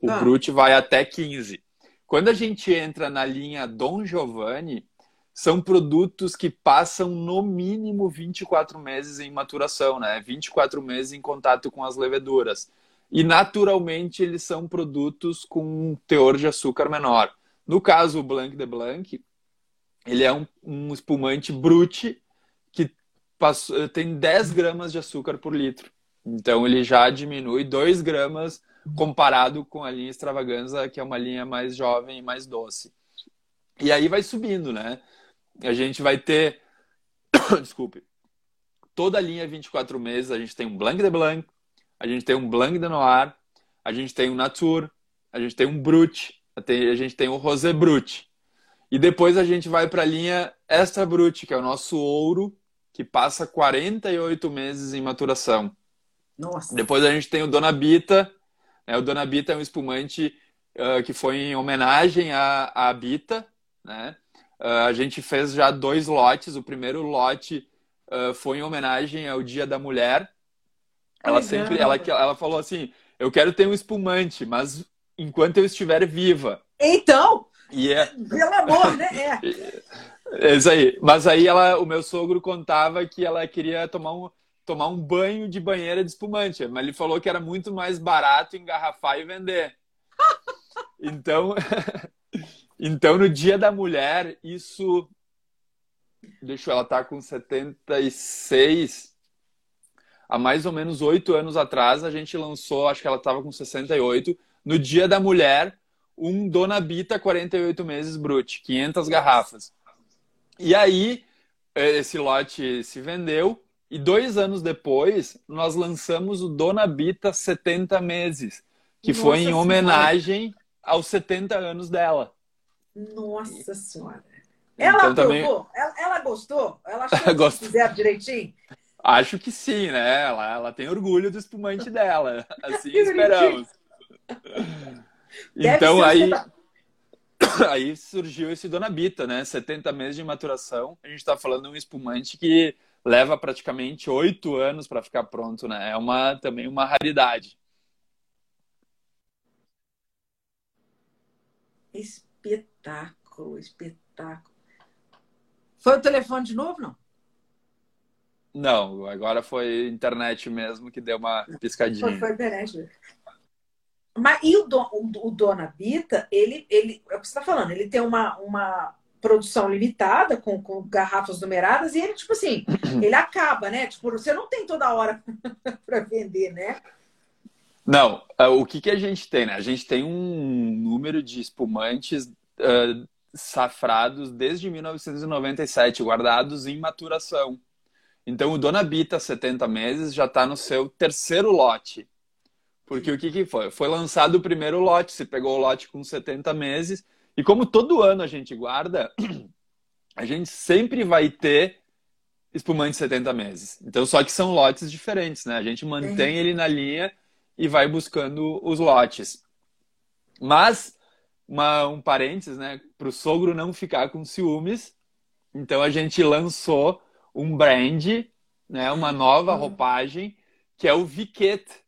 Speaker 2: O ah. Brut vai até 15. Quando a gente entra na linha Dom Giovanni, são produtos que passam no mínimo 24 meses em maturação, né? 24 meses em contato com as leveduras. E naturalmente eles são produtos com um teor de açúcar menor. No caso, o Blanc de Blanc, ele é um, um espumante brute que passou, tem 10 gramas de açúcar por litro. Então, ele já diminui 2 gramas comparado com a linha Extravaganza, que é uma linha mais jovem e mais doce. E aí vai subindo, né? A gente vai ter. Desculpe. Toda a linha 24 meses, a gente tem um Blanc de Blanc, a gente tem um Blanc de Noir, a gente tem um Nature, a gente tem um Brut, a gente tem o Rosé Brut. E depois a gente vai para a linha Extra Brut, que é o nosso ouro, que passa 48 meses em maturação.
Speaker 1: Nossa.
Speaker 2: Depois a gente tem o Dona Bita. Né? O Dona Bita é um espumante uh, que foi em homenagem à, à Bita. Né? Uh, a gente fez já dois lotes. O primeiro lote uh, foi em homenagem ao Dia da Mulher. Ela sempre, ela, ela falou assim: eu quero ter um espumante, mas enquanto eu estiver viva.
Speaker 1: Então,
Speaker 2: yeah.
Speaker 1: É pelo amor, né?
Speaker 2: É. é isso aí. Mas aí ela, o meu sogro contava que ela queria tomar um, tomar um banho de banheira de espumante. Mas ele falou que era muito mais barato engarrafar e vender. Então, então no Dia da Mulher, isso. Deixa ela estar tá com 76. Há mais ou menos oito anos atrás, a gente lançou, acho que ela estava com 68 no Dia da Mulher, um Dona Bita 48 meses Brut, 500 garrafas. E aí, é, esse lote se vendeu e dois anos depois, nós lançamos o Dona Bita 70 meses, que Nossa foi em homenagem senhora. aos 70 anos dela.
Speaker 1: Nossa Senhora! Ela então, também... Ela, ela, gostou? Ela achou que fizeram direitinho?
Speaker 2: Acho que sim, né? Ela, ela tem orgulho do espumante dela. Assim esperamos então aí, aí surgiu esse Dona Bita, né? 70 meses de maturação. A gente está falando de um espumante que leva praticamente oito anos para ficar pronto, né? É uma, também uma raridade.
Speaker 1: Espetáculo, espetáculo. Foi o telefone de novo, não?
Speaker 2: Não, agora foi internet mesmo que deu uma piscadinha.
Speaker 1: Foi, foi internet. Mas e o, Don, o, o Dona Bita, ele, ele, é o que você está falando, ele tem uma, uma produção limitada, com, com garrafas numeradas, e ele, tipo assim, ele acaba, né? Tipo, você não tem toda hora para vender, né?
Speaker 2: Não, uh, o que, que a gente tem, né? A gente tem um número de espumantes uh, safrados desde 1997, guardados em maturação. Então, o Dona Bita 70 meses já está no seu terceiro lote. Porque o que, que foi? Foi lançado o primeiro lote, você pegou o lote com 70 meses, e como todo ano a gente guarda, a gente sempre vai ter espumante 70 meses. Então, só que são lotes diferentes, né? A gente mantém ele na linha e vai buscando os lotes. Mas, uma, um parênteses, né? Para o sogro não ficar com ciúmes, então a gente lançou um brand, né? Uma nova uhum. roupagem, que é o Viquete o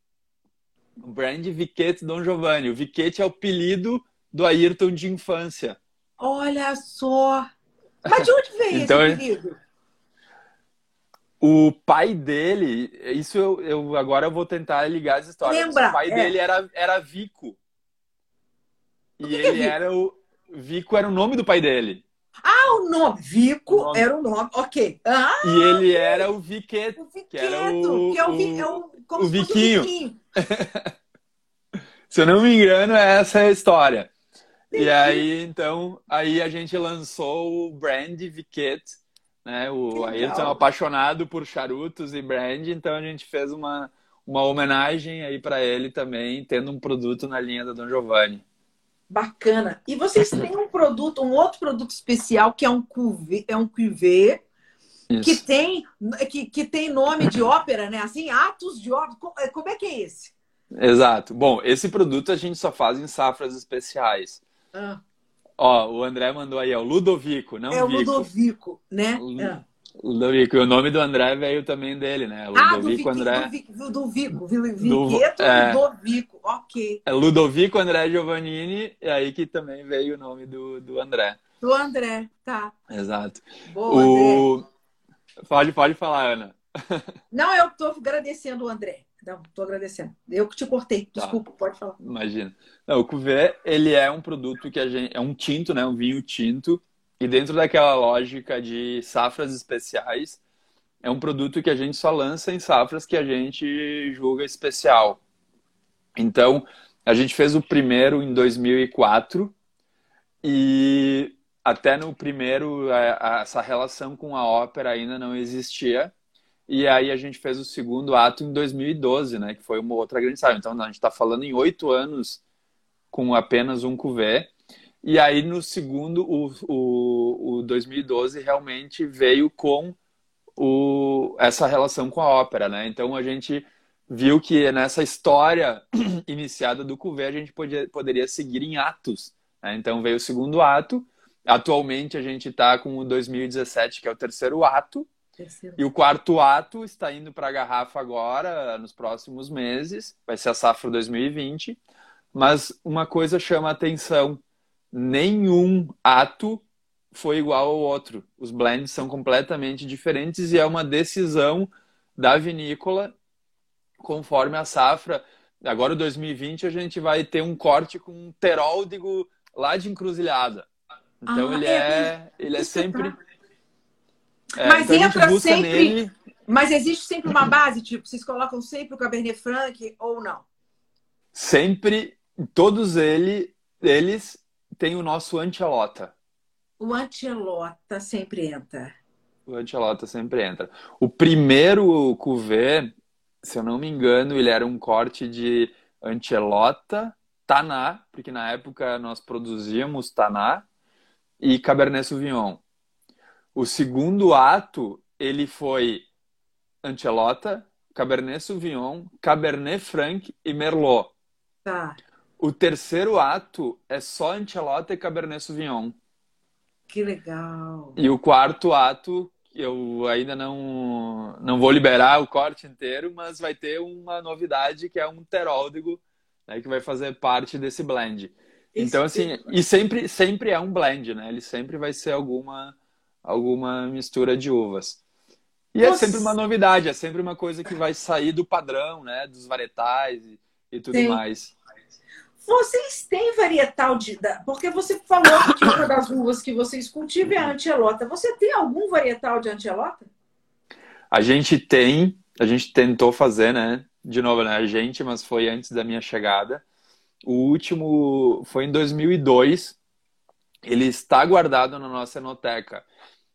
Speaker 2: brand Viquete Dom Giovanni. O Viquete é o apelido do Ayrton de infância.
Speaker 1: Olha só! Mas de onde veio então, esse apelido?
Speaker 2: O pai dele, isso eu, eu, agora eu vou tentar ligar as histórias.
Speaker 1: Lembra?
Speaker 2: O pai é. dele era, era Vico. E que ele que é era o. Vico era o nome do pai dele.
Speaker 1: Ah, o nome. Vico o nome. era o nome. Ok. Ah,
Speaker 2: e ele era o Viqueto.
Speaker 1: O Viqueto, que, era o, que é o, o, é o,
Speaker 2: o Viquinho. Se eu não me engano, é essa a história. E aí, então, aí a gente lançou o brand Viquet, né? O Ayrton é apaixonado por charutos e brand, então a gente fez uma, uma homenagem aí para ele também, tendo um produto na linha da Don Giovanni.
Speaker 1: Bacana. E vocês têm um produto, um outro produto especial que é um cuvê, é um cuvê que tem que, que tem nome de ópera, né? Assim, atos de ópera. Como é que é esse?
Speaker 2: Exato. Bom, esse produto a gente só faz em safras especiais. Ah. Ó, o André mandou aí, é o Ludovico, não
Speaker 1: É
Speaker 2: o Vico.
Speaker 1: Ludovico, né? Ah.
Speaker 2: Ludovico. E o nome do André veio também dele, né?
Speaker 1: Ludovico ah, do André. Ludovico, Viqueto é, Ludovico, ok.
Speaker 2: É Ludovico André Giovannini, e aí que também veio o nome do, do André.
Speaker 1: Do André, tá.
Speaker 2: Exato. Boa, o... André. Pode, pode falar, Ana.
Speaker 1: Não, eu estou agradecendo o André. Não, tô agradecendo. Eu que te cortei. Tá. Desculpa, tá. pode falar.
Speaker 2: Imagina. Não, o Cuvée, ele é um produto que a gente... É um tinto, né? Um vinho tinto. E dentro daquela lógica de safras especiais, é um produto que a gente só lança em safras que a gente julga especial. Então, a gente fez o primeiro em 2004 e até no primeiro essa relação com a ópera ainda não existia. E aí a gente fez o segundo ato em 2012, né? Que foi uma outra grande saga. Então a gente está falando em oito anos com apenas um cuvé. E aí no segundo, o, o, o 2012 realmente veio com o, essa relação com a ópera, né? Então a gente viu que nessa história iniciada do cuvé a gente podia, poderia seguir em atos. Né? Então veio o segundo ato. Atualmente a gente está com o 2017, que é o terceiro ato, Terceiro. E o quarto ato está indo para a garrafa agora, nos próximos meses, vai ser a safra 2020. Mas uma coisa chama a atenção: nenhum ato foi igual ao outro. Os blends são completamente diferentes e é uma decisão da vinícola conforme a safra. Agora, 2020, a gente vai ter um corte com um teródigo lá de encruzilhada. Então, ah, ele é, é ele é sempre. Tá
Speaker 1: é, mas então entra sempre. Nele... Mas existe sempre uma base, tipo, vocês colocam sempre o Cabernet Franc ou não?
Speaker 2: Sempre, todos ele, eles têm o nosso antialota.
Speaker 1: O antialota sempre entra.
Speaker 2: O antialota sempre entra. O primeiro cuvê, se eu não me engano, ele era um corte de antialota, taná, porque na época nós produzíamos taná e cabernet sauvignon. O segundo ato, ele foi Ancelota, Cabernet Sauvignon, Cabernet Franc e Merlot.
Speaker 1: Tá.
Speaker 2: O terceiro ato é só Ancelota e Cabernet Sauvignon.
Speaker 1: Que legal.
Speaker 2: E o quarto ato, eu ainda não, não vou liberar o corte inteiro, mas vai ter uma novidade que é um teródigo, né, que vai fazer parte desse blend. Então, assim, e sempre, sempre é um blend, né? Ele sempre vai ser alguma alguma mistura de uvas. E é sempre uma novidade, é sempre uma coisa que vai sair do padrão, né? Dos varietais e, e tudo Sim. mais.
Speaker 1: Vocês têm varietal de. Porque você falou que uma das uvas que vocês cultivam é a antelota. Você tem algum varietal de antelota?
Speaker 2: A gente tem, a gente tentou fazer, né? De novo, né? A gente, mas foi antes da minha chegada. O último foi em 2002. Ele está guardado na nossa enoteca.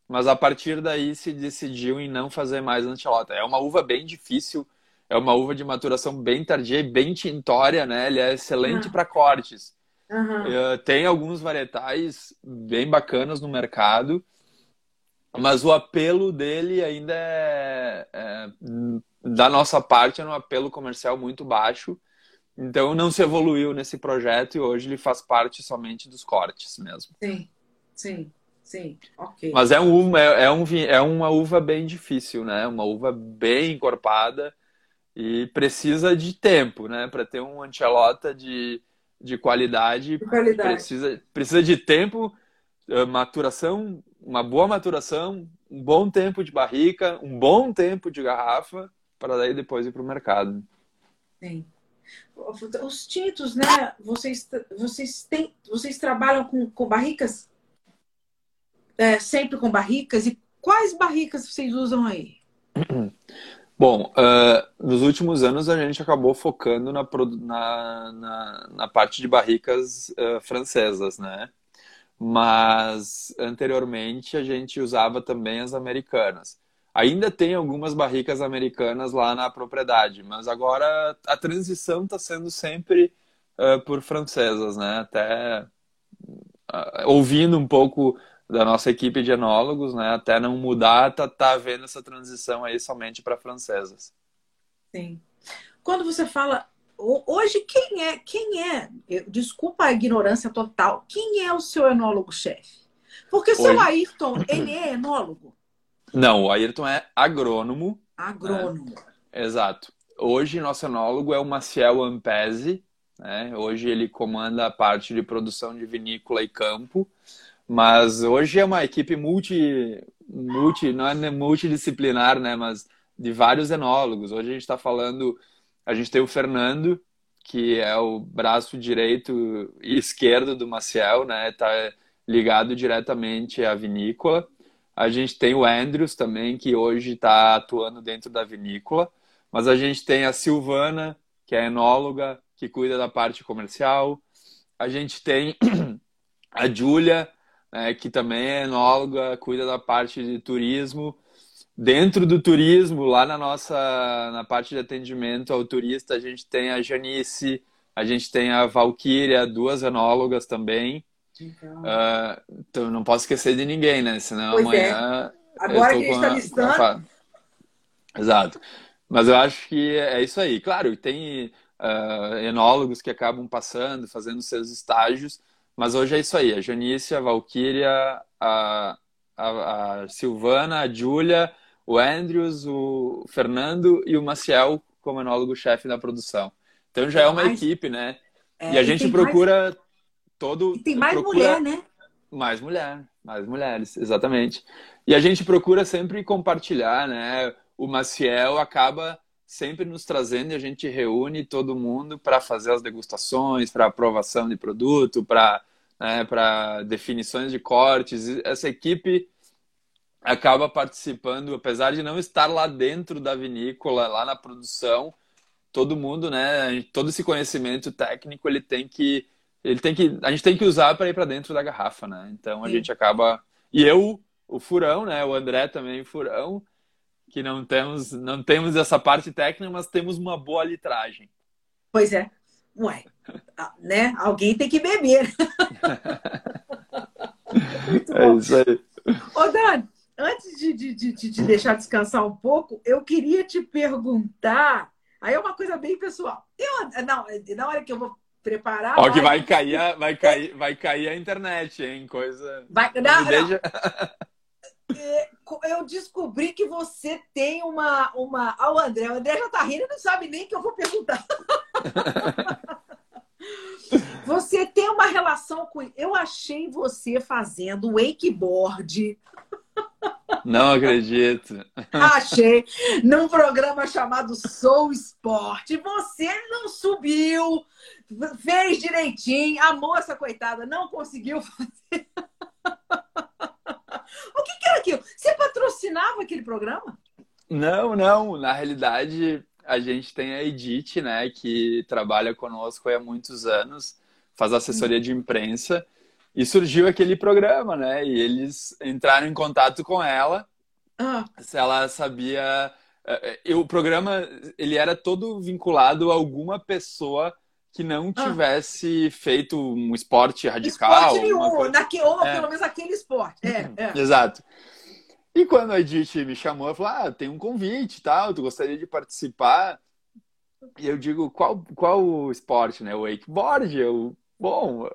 Speaker 2: Mas a partir daí se decidiu em não fazer mais antelota. É uma uva bem difícil é uma uva de maturação bem tardia e bem tintória, né? Ele é excelente uhum. para cortes. Uhum. Tem alguns varietais bem bacanas no mercado, mas o apelo dele ainda é, é da nossa parte, é um apelo comercial muito baixo. Então não se evoluiu nesse projeto e hoje ele faz parte somente dos cortes mesmo.
Speaker 1: Sim, sim, sim, ok.
Speaker 2: Mas é, um, é, é, um, é uma uva bem difícil, né? Uma uva bem encorpada e precisa de tempo, né? Para ter um antelota de, de qualidade, de qualidade. Precisa, precisa de tempo, eh, maturação, uma boa maturação, um bom tempo de barrica, um bom tempo de garrafa, para daí depois ir para o mercado.
Speaker 1: Sim. Os tintos, né? Vocês, vocês, têm, vocês trabalham com, com barricas? É, sempre com barricas? E quais barricas vocês usam aí?
Speaker 2: Bom, uh, nos últimos anos a gente acabou focando na, na, na, na parte de barricas uh, francesas, né? Mas anteriormente a gente usava também as americanas. Ainda tem algumas barricas americanas lá na propriedade, mas agora a transição está sendo sempre uh, por francesas, né? Até ouvindo um pouco da nossa equipe de enólogos, né? Até não mudar, tá, tá havendo essa transição aí somente para francesas.
Speaker 1: Sim. Quando você fala hoje quem é quem é? Desculpa a ignorância total. Quem é o seu enólogo-chefe? Porque o seu Ayrton, ele é enólogo?
Speaker 2: Não, o Ayrton é agrônomo.
Speaker 1: Agrônomo.
Speaker 2: Né? Exato. Hoje nosso enólogo é o Maciel Ampese, né? Hoje ele comanda a parte de produção de vinícola e campo. Mas hoje é uma equipe multi, multi não é multidisciplinar, né? Mas de vários enólogos. Hoje a gente está falando, a gente tem o Fernando, que é o braço direito e esquerdo do Maciel, né? Tá ligado diretamente à vinícola. A gente tem o Andrews também, que hoje está atuando dentro da vinícola. Mas a gente tem a Silvana, que é enóloga, que cuida da parte comercial. A gente tem a Júlia, né, que também é enóloga, cuida da parte de turismo. Dentro do turismo, lá na nossa na parte de atendimento ao turista, a gente tem a Janice, a gente tem a Valquíria, duas enólogas também. Então, uh, então não posso esquecer de ninguém, né? Senão pois é. amanhã.
Speaker 1: É. Agora que a gente está listando.
Speaker 2: Exato. Mas eu acho que é isso aí. Claro, tem uh, enólogos que acabam passando, fazendo seus estágios, mas hoje é isso aí. A Janice, a Valkyria, a, a, a Silvana, a Júlia, o Andrews, o Fernando e o Maciel como enólogo-chefe da produção. Então já é uma mais... equipe, né? É, e a gente procura mais... todo.
Speaker 1: E tem mais procura... mulher, né?
Speaker 2: Mais mulher, mais mulheres, exatamente. E a gente procura sempre compartilhar, né? O Maciel acaba sempre nos trazendo e a gente reúne todo mundo para fazer as degustações, para aprovação de produto, para né, para definições de cortes. Essa equipe acaba participando, apesar de não estar lá dentro da vinícola, lá na produção, todo mundo, né, todo esse conhecimento técnico, ele tem que ele tem que a gente tem que usar para ir para dentro da garrafa, né? Então a Sim. gente acaba e eu, o furão, né, o André também, furão, que não temos, não temos essa parte técnica, mas temos uma boa litragem.
Speaker 1: Pois é. Ué, né? Alguém tem que beber.
Speaker 2: Muito é isso aí.
Speaker 1: Ô, Dani, antes de, de, de, de deixar descansar um pouco, eu queria te perguntar. Aí é uma coisa bem pessoal. Eu, não, na hora que eu vou preparar.
Speaker 2: Ó, que vai cair, vai cair, vai cair a internet, hein? Coisa.
Speaker 1: Vai, não, não. Deixa... É, eu descobri que você tem uma. uma... Ah, o André. O André já tá rindo e não sabe nem que eu vou perguntar. você tem uma relação com. Eu achei você fazendo wakeboard.
Speaker 2: Não acredito.
Speaker 1: Achei. Num programa chamado Sou Esporte. Você não subiu, fez direitinho. A moça, coitada, não conseguiu fazer. o que, que era aquilo? Você patrocinava aquele programa?
Speaker 2: Não, não. Na realidade, a gente tem a Edith, né, que trabalha conosco há muitos anos, faz assessoria de imprensa. E surgiu aquele programa, né? E eles entraram em contato com ela, ah. se ela sabia. Eh, eh, o programa ele era todo vinculado a alguma pessoa que não ah. tivesse ah. feito um esporte radical.
Speaker 1: Esporte nenhum, naque, ou é. pelo menos aquele esporte. É, é.
Speaker 2: Exato. E quando a Edith me chamou, ela falou: Ah, tem um convite tal, tu gostaria de participar? E eu digo: Qual, qual o esporte, né? O wakeboard? Eu, Bom,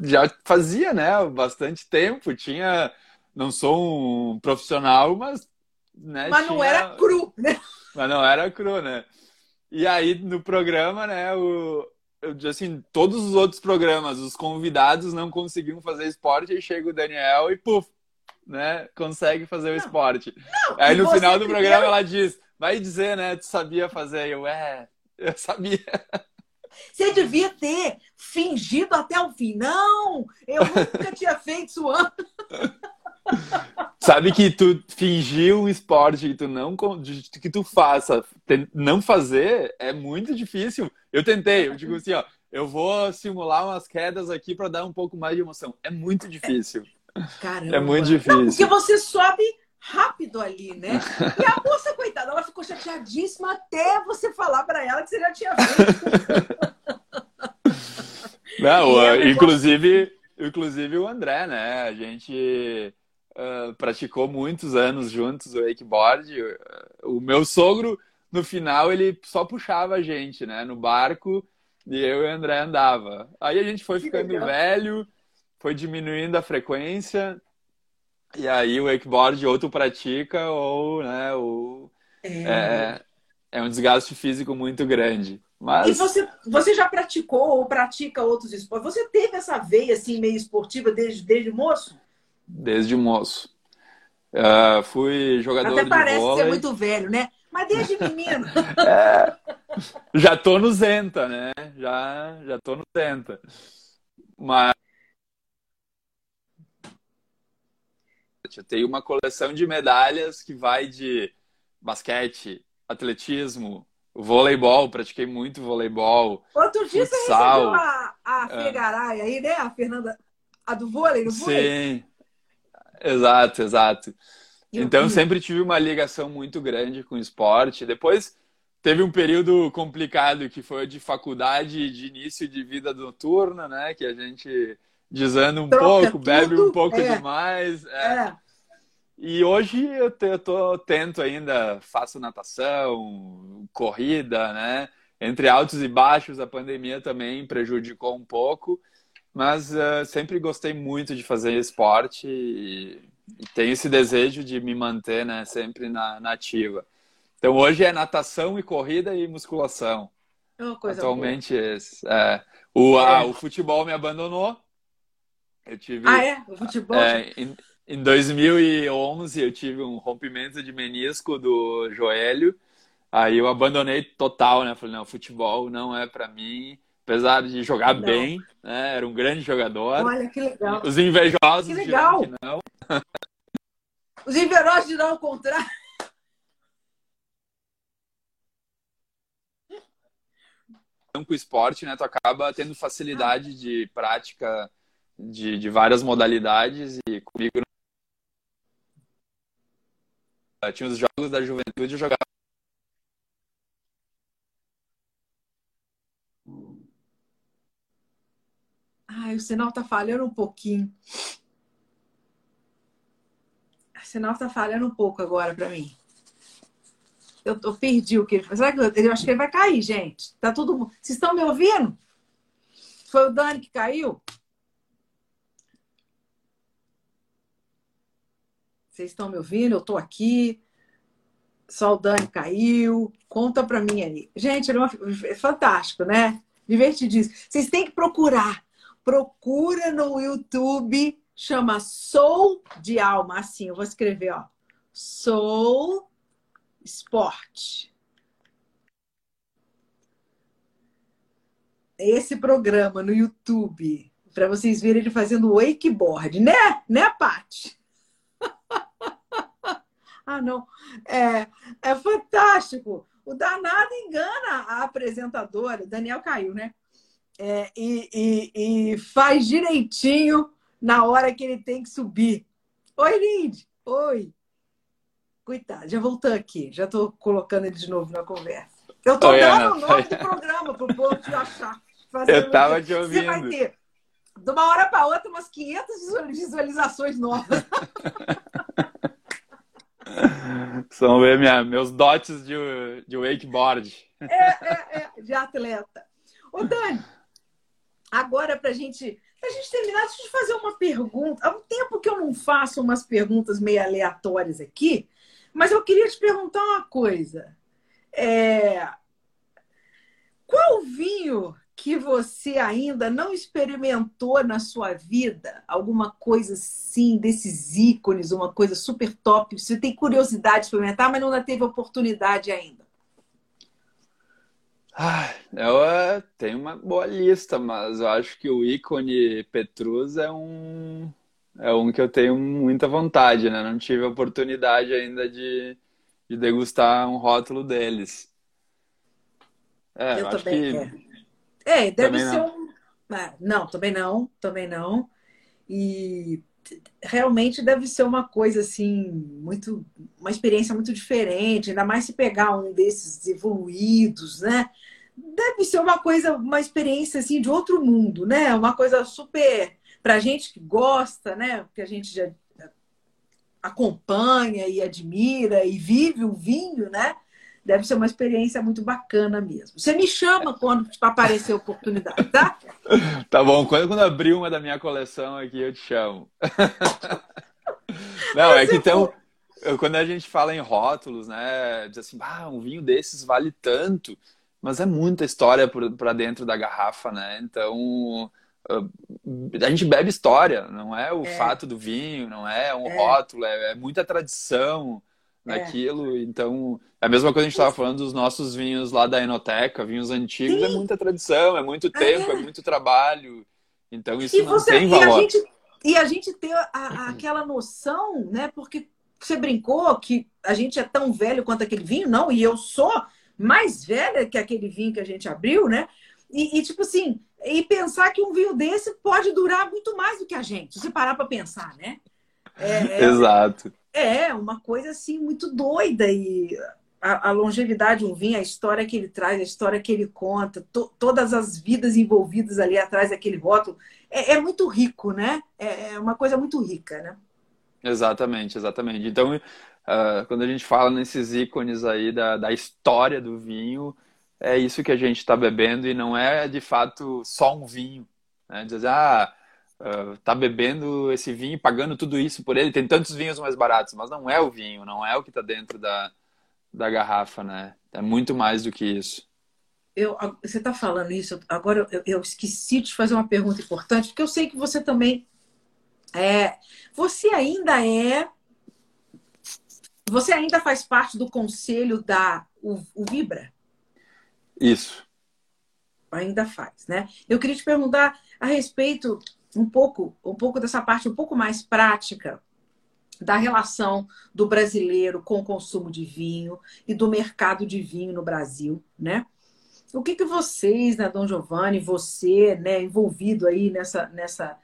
Speaker 2: já fazia, né? Bastante tempo. Tinha. Não sou um profissional, mas. Né,
Speaker 1: mas
Speaker 2: tinha...
Speaker 1: não era cru, né?
Speaker 2: Mas não era cru, né? E aí, no programa, né? O, eu, assim, todos os outros programas, os convidados não conseguiam fazer esporte, aí chega o Daniel e, puf, né? Consegue fazer o esporte. Não, aí no final do primeiro... programa ela diz, vai dizer, né? Tu sabia fazer. Eu, é, eu sabia.
Speaker 1: Você devia ter fingido até o fim. Não, eu nunca tinha feito isso antes.
Speaker 2: Sabe que tu fingir um esporte que tu não que tu faça, não fazer é muito difícil. Eu tentei, eu digo assim, ó, eu vou simular umas quedas aqui para dar um pouco mais de emoção. É muito difícil. Caramba. É muito difícil. Não,
Speaker 1: porque você sobe rápido ali, né? E a moça, coitada, ela ficou chateadíssima até você falar para ela que você já tinha feito.
Speaker 2: Não, inclusive, inclusive o André, né? A gente uh, praticou muitos anos juntos o wakeboard. O meu sogro, no final, ele só puxava a gente, né? No barco e eu e o André andava. Aí a gente foi ficando velho, foi diminuindo a frequência e aí o wakeboard ou tu pratica ou, né, ou é. É, é um desgaste físico muito grande. Mas...
Speaker 1: E você, você já praticou ou pratica outros esportes? Você teve essa veia assim meio esportiva desde, desde moço?
Speaker 2: Desde moço. Uh, fui jogador Até
Speaker 1: de parece
Speaker 2: vôlei.
Speaker 1: ser muito velho, né? Mas desde menino.
Speaker 2: é, já tô no Zenta, né? Já, já tô no Zenta. Mas Eu tenho uma coleção de medalhas que vai de basquete, atletismo, voleibol, pratiquei muito voleibol.
Speaker 1: Outro dia futsal. você recebeu a, a Fegaray aí, né? A Fernanda, a do vôlei, no
Speaker 2: vôlei? Sim, exato, exato. Eu então, vi. sempre tive uma ligação muito grande com o esporte. Depois, teve um período complicado que foi de faculdade de início de vida noturna, né? Que a gente desanda um Troca pouco, tudo. bebe um pouco é. demais. É. é. E hoje eu, te, eu tô tento ainda, faço natação, corrida, né? Entre altos e baixos, a pandemia também prejudicou um pouco, mas uh, sempre gostei muito de fazer esporte e, e, tenho esse desejo de me manter, né? Sempre na, na ativa. Então hoje é natação e corrida e musculação.
Speaker 1: Coisa
Speaker 2: Atualmente boa. esse. É. O, é. Ah, o futebol me abandonou.
Speaker 1: Eu tive. Ah, é? O futebol?
Speaker 2: É, em, em 2011 eu tive um rompimento de menisco do joelho. Aí eu abandonei total, né? Falei, não, futebol não é para mim. Apesar de jogar não. bem, né? Era um grande jogador.
Speaker 1: Olha que legal.
Speaker 2: Os invejosos que
Speaker 1: legal. Que não. Os invejosos dirão o contrário.
Speaker 2: Com o esporte, né? Tu acaba tendo facilidade de prática de, de várias modalidades e comigo tinha os jogos da juventude, eu jogava.
Speaker 1: Ai, o sinal tá falhando um pouquinho. O sinal tá falhando um pouco agora para mim. Eu, eu, perdi o que ele Será que eu, eu acho que ele vai cair, gente? Tá tudo. Vocês estão me ouvindo? Foi o Dani que caiu? Vocês estão me ouvindo? Eu estou aqui. Só o Dani caiu. Conta para mim aí. Gente, é fantástico, né? Divertidíssimo. Vocês têm que procurar. Procura no YouTube. Chama Sou de Alma. Assim, eu vou escrever, ó. Soul Sport. Esse programa no YouTube, para vocês verem ele fazendo wakeboard, né? Né, Paty? Ah, não. É, é fantástico. O danado engana a apresentadora, Daniel caiu, né? É, e, e, e, faz direitinho na hora que ele tem que subir. Oi, Lindy. Oi. Coitado, já voltou aqui. Já estou colocando ele de novo na conversa. Eu estou dando o nome do programa para o povo te achar.
Speaker 2: Eu estava te ouvindo. Você
Speaker 1: vai ter, de uma hora para outra, umas 500 visualizações novas.
Speaker 2: São minha, meus dotes de, de wakeboard.
Speaker 1: É, é, é, de atleta. Ô, Dani, agora para a gente, a gente terminar, deixa eu te fazer uma pergunta. Há um tempo que eu não faço umas perguntas meio aleatórias aqui, mas eu queria te perguntar uma coisa. É... Qual vinho que você ainda não experimentou na sua vida? Alguma coisa assim, desses ícones, uma coisa super top? Você tem curiosidade de experimentar, mas não teve oportunidade ainda?
Speaker 2: Ah, eu eh, tenho uma boa lista, mas eu acho que o ícone Petrus é um, é um que eu tenho muita vontade, né? Não tive a oportunidade ainda de, de degustar um rótulo deles.
Speaker 1: É, eu, eu também. Que... É, deve também ser não. um. Ah, não, também não, também não. E realmente deve ser uma coisa assim, muito, uma experiência muito diferente, ainda mais se pegar um desses evoluídos, né? Deve ser uma coisa, uma experiência assim de outro mundo, né? Uma coisa super para gente que gosta, né? Que a gente já acompanha e admira e vive o vinho, né? Deve ser uma experiência muito bacana mesmo. Você me chama quando aparecer a oportunidade, tá?
Speaker 2: Tá bom. Quando, quando abrir uma da minha coleção aqui, eu te chamo. Não, é que então, quando a gente fala em rótulos, né? Diz assim, ah, um vinho desses vale tanto, mas é muita história para dentro da garrafa, né? Então, a gente bebe história, não é o é. fato do vinho, não é um é. rótulo, é, é muita tradição naquilo. É. Então, é a mesma coisa que a gente estava falando dos nossos vinhos lá da Enoteca, vinhos antigos, é Sim. é muita tradição, é muito tempo, é, é muito trabalho. Então, isso e não você, tem valor.
Speaker 1: E a gente, e a gente ter a, a, aquela noção, né? Porque você brincou que a gente é tão velho quanto aquele vinho, não, e eu sou mais velha que aquele vinho que a gente abriu, né? E, e, tipo assim, e pensar que um vinho desse pode durar muito mais do que a gente, se parar para pensar, né?
Speaker 2: É, é, Exato.
Speaker 1: É, uma coisa assim muito doida e a, a, longevidade de um vinho, a história que ele traz, a história que ele conta, to, todas as vidas envolvidas ali atrás daquele rótulo, é, é muito rico, né? É, é, uma coisa muito rica, né?
Speaker 2: Exatamente, exatamente. Então, uh, quando a gente fala nesses ícones aí da, da história do vinho, é isso que a gente está bebendo e não é de fato só um vinho. Né? Dizer, ah, uh, tá bebendo esse vinho, pagando tudo isso por ele. Tem tantos vinhos mais baratos, mas não é o vinho, não é o que está dentro da, da garrafa, né? É muito mais do que isso.
Speaker 1: Eu, você está falando isso, agora eu, eu, esqueci de fazer uma pergunta importante, porque eu sei que você também é. Você ainda é. Você ainda faz parte do conselho da o, o Vibra?
Speaker 2: Isso.
Speaker 1: Ainda faz, né? Eu queria te perguntar a respeito um pouco, um pouco dessa parte um pouco mais prática da relação do brasileiro com o consumo de vinho e do mercado de vinho no Brasil, né? O que, que vocês, né, Dom Giovanni, você, né, envolvido aí nessa, nessa,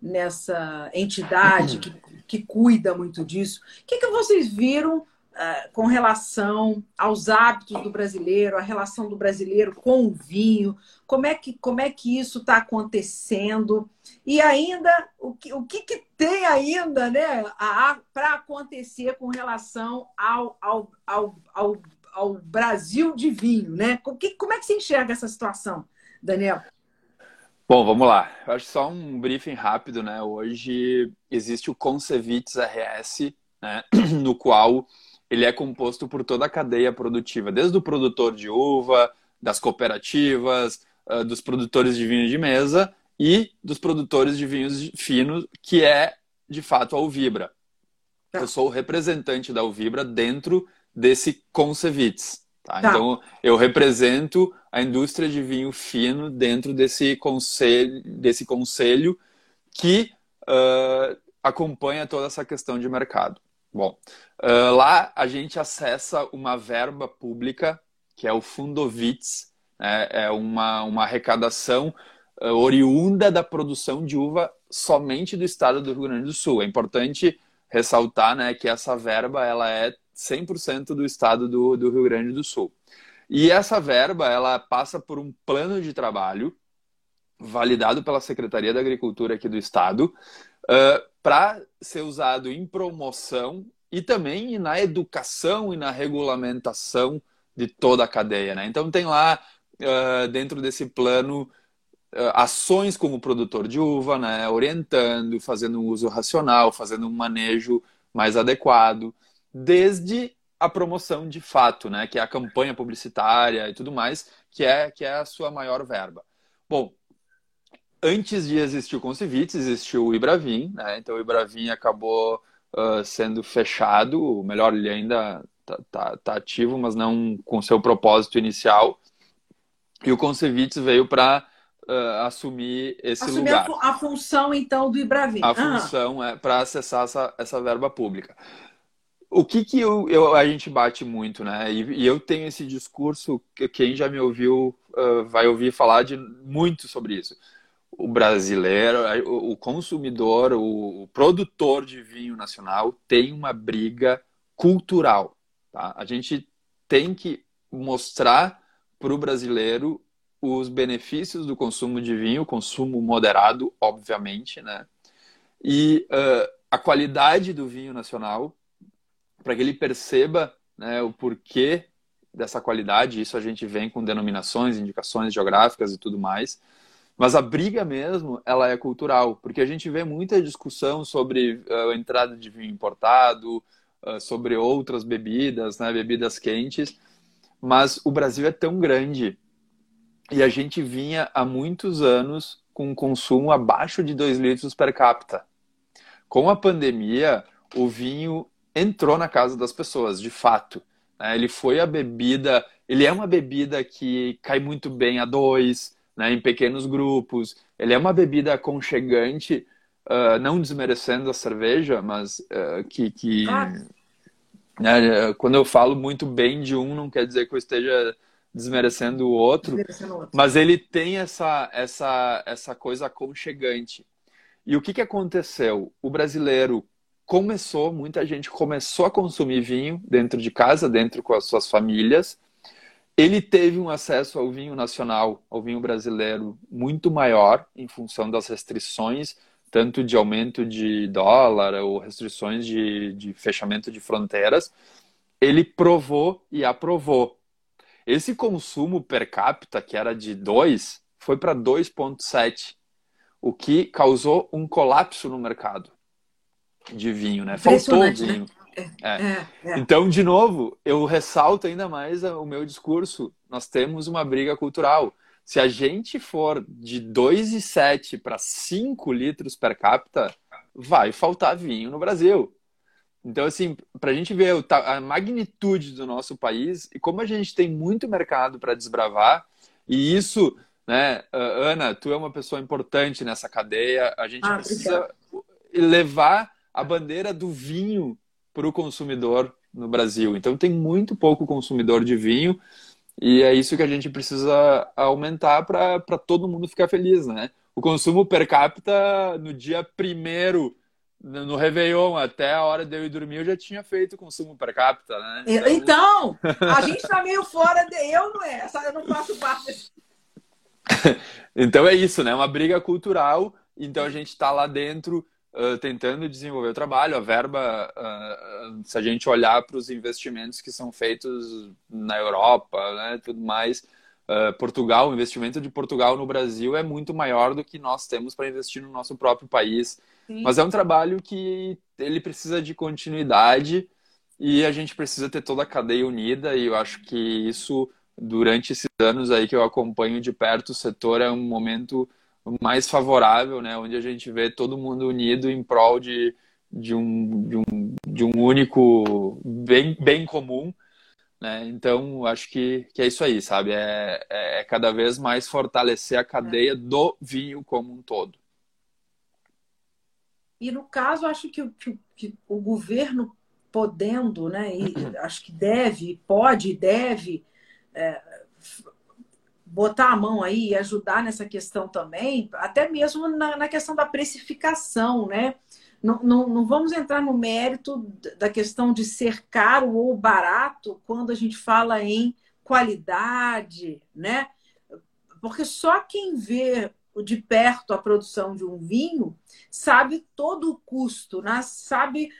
Speaker 1: nessa entidade que, que cuida muito disso, o que, que vocês viram uh, com relação aos hábitos do brasileiro, a relação do brasileiro com o vinho, como é que, como é que isso está acontecendo e ainda o que, o que, que tem ainda né, para acontecer com relação ao, ao, ao, ao, ao Brasil de vinho, né? Que, como é que você enxerga essa situação, Daniel?
Speaker 2: Bom, vamos lá. Eu acho só um briefing rápido, né? Hoje existe o Concevites RS, né? no qual ele é composto por toda a cadeia produtiva, desde o produtor de uva, das cooperativas, uh, dos produtores de vinho de mesa e dos produtores de vinhos finos, que é de fato a Uvibra. Tá. Eu sou o representante da Uvibra dentro desse Concevits. Tá? Tá. Então, eu represento a indústria de vinho fino dentro desse conselho, desse conselho que uh, acompanha toda essa questão de mercado. Bom, uh, lá a gente acessa uma verba pública, que é o Fundovits, né? é uma, uma arrecadação uh, oriunda da produção de uva somente do estado do Rio Grande do Sul. É importante ressaltar né, que essa verba ela é 100% do estado do, do Rio Grande do Sul. E essa verba ela passa por um plano de trabalho validado pela Secretaria da Agricultura aqui do estado uh, para ser usado em promoção e também na educação e na regulamentação de toda a cadeia. Né? Então tem lá uh, dentro desse plano uh, ações como produtor de uva, né? orientando, fazendo um uso racional, fazendo um manejo mais adequado desde a promoção de fato, né, que é a campanha publicitária e tudo mais, que é que é a sua maior verba. Bom, antes de existir o Concivits, existiu o Ibravin, né? Então o Ibravin acabou uh, sendo fechado, ou melhor, ele ainda tá, tá, tá, ativo, mas não com seu propósito inicial. E o Concivits veio para uh, assumir esse assumir lugar.
Speaker 1: A, a, função então do Ibravin.
Speaker 2: A ah. função é para acessar essa, essa verba pública o que que eu, eu, a gente bate muito, né? E, e, eu tenho esse discurso que quem já me ouviu uh, vai ouvir falar de muito sobre isso. O brasileiro, o, consumidor, o, produtor de vinho nacional tem uma briga cultural. Tá? A gente tem que mostrar para o brasileiro os benefícios do consumo de vinho, consumo moderado, obviamente, né? E uh, a qualidade do vinho nacional para que ele perceba né, o porquê dessa qualidade. Isso a gente vem com denominações, indicações geográficas e tudo mais. Mas a briga mesmo, ela é cultural, porque a gente vê muita discussão sobre uh, a entrada de vinho importado, uh, sobre outras bebidas, né, bebidas quentes, mas o Brasil é tão grande e a gente vinha há muitos anos com um consumo abaixo de 2 litros per capita. Com a pandemia, o vinho entrou na casa das pessoas, de fato. Né? Ele foi a bebida, ele é uma bebida que cai muito bem a dois, né, em pequenos grupos. Ele é uma bebida aconchegante, uh, não desmerecendo a cerveja, mas uh, que, que ah. né, quando eu falo muito bem de um, não quer dizer que eu esteja desmerecendo o outro, desmerecendo outro. mas ele tem essa, essa, essa coisa aconchegante. E o que, que aconteceu? O brasileiro começou, muita gente começou a consumir vinho dentro de casa, dentro com as suas famílias. Ele teve um acesso ao vinho nacional, ao vinho brasileiro, muito maior em função das restrições, tanto de aumento de dólar ou restrições de, de fechamento de fronteiras. Ele provou e aprovou. Esse consumo per capita, que era de 2, foi para 2,7, o que causou um colapso no mercado de vinho, né? Faltou né? vinho. Né? É. É, é. Então, de novo, eu ressalto ainda mais o meu discurso. Nós temos uma briga cultural. Se a gente for de 2,7 para 5 litros per capita, vai faltar vinho no Brasil. Então, assim, para a gente ver a magnitude do nosso país e como a gente tem muito mercado para desbravar, e isso, né, Ana, tu é uma pessoa importante nessa cadeia, a gente ah, precisa levar a bandeira do vinho para o consumidor no Brasil. Então tem muito pouco consumidor de vinho e é isso que a gente precisa aumentar para todo mundo ficar feliz, né? O consumo per capita no dia primeiro no Réveillon, até a hora de eu ir dormir, eu já tinha feito consumo per capita, né?
Speaker 1: Então, então a gente tá meio fora de. Eu não é, eu não faço parte
Speaker 2: então é isso, né? Uma briga cultural. Então a gente está lá dentro uh, tentando desenvolver o trabalho. A verba, uh, se a gente olhar para os investimentos que são feitos na Europa, né, tudo mais, uh, Portugal, o investimento de Portugal no Brasil é muito maior do que nós temos para investir no nosso próprio país. Sim. Mas é um trabalho que ele precisa de continuidade e a gente precisa ter toda a cadeia unida e eu acho que isso durante esses anos aí que eu acompanho de perto o setor é um momento mais favorável, né? Onde a gente vê todo mundo unido em prol de, de um, de um, de um único bem, bem comum. Né? Então, acho que, que é isso aí, sabe? É, é, é cada vez mais fortalecer a cadeia do vinho como um todo.
Speaker 1: E no caso, acho que, que, que o governo podendo, né, e acho que deve, pode, deve é, botar a mão aí e ajudar nessa questão também, até mesmo na, na questão da precificação, né? Não, não, não, vamos entrar no mérito da questão de ser caro ou barato quando a gente fala em qualidade, né? Porque só quem vê de perto a produção de um vinho sabe todo o custo, né? sabe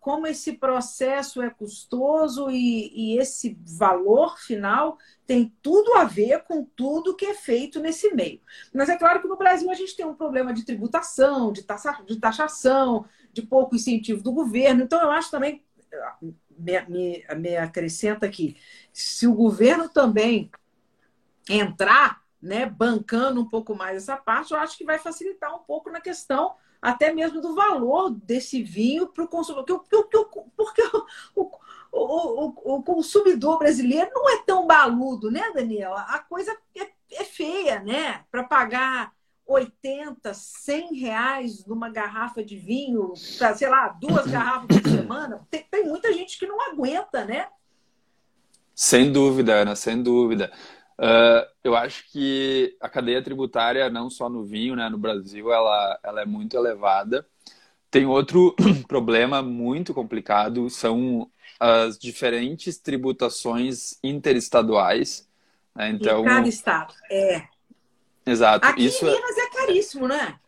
Speaker 1: como esse processo é custoso e, e, esse valor final tem tudo a ver com tudo que é feito nesse meio. Mas é claro que no Brasil a gente tem um problema de tributação, de, taxa, de taxação, de pouco incentivo do governo. Então eu acho também, me, me, me acrescenta aqui, se o governo também entrar né, bancando um pouco mais essa parte, eu acho que vai facilitar um pouco na questão até mesmo do valor desse vinho para o consumidor. Porque, o, o, o, o, consumidor brasileiro não é tão baludo, né, Daniel? A coisa é, é feia, né? Para pagar 80, 100 reais numa garrafa de vinho, para, sei lá, duas garrafas por semana, tem, tem muita gente que não aguenta, né?
Speaker 2: Sem dúvida, Ana, sem dúvida. Uh, eu acho que a cadeia tributária, não só no vinho, né, no Brasil, ela, ela é muito elevada. Tem outro problema muito complicado, são as diferentes tributações interestaduais. Né?
Speaker 1: Então, em cada estado, é.
Speaker 2: Exato.
Speaker 1: Aqui Isso em é Minas é... é caríssimo, né?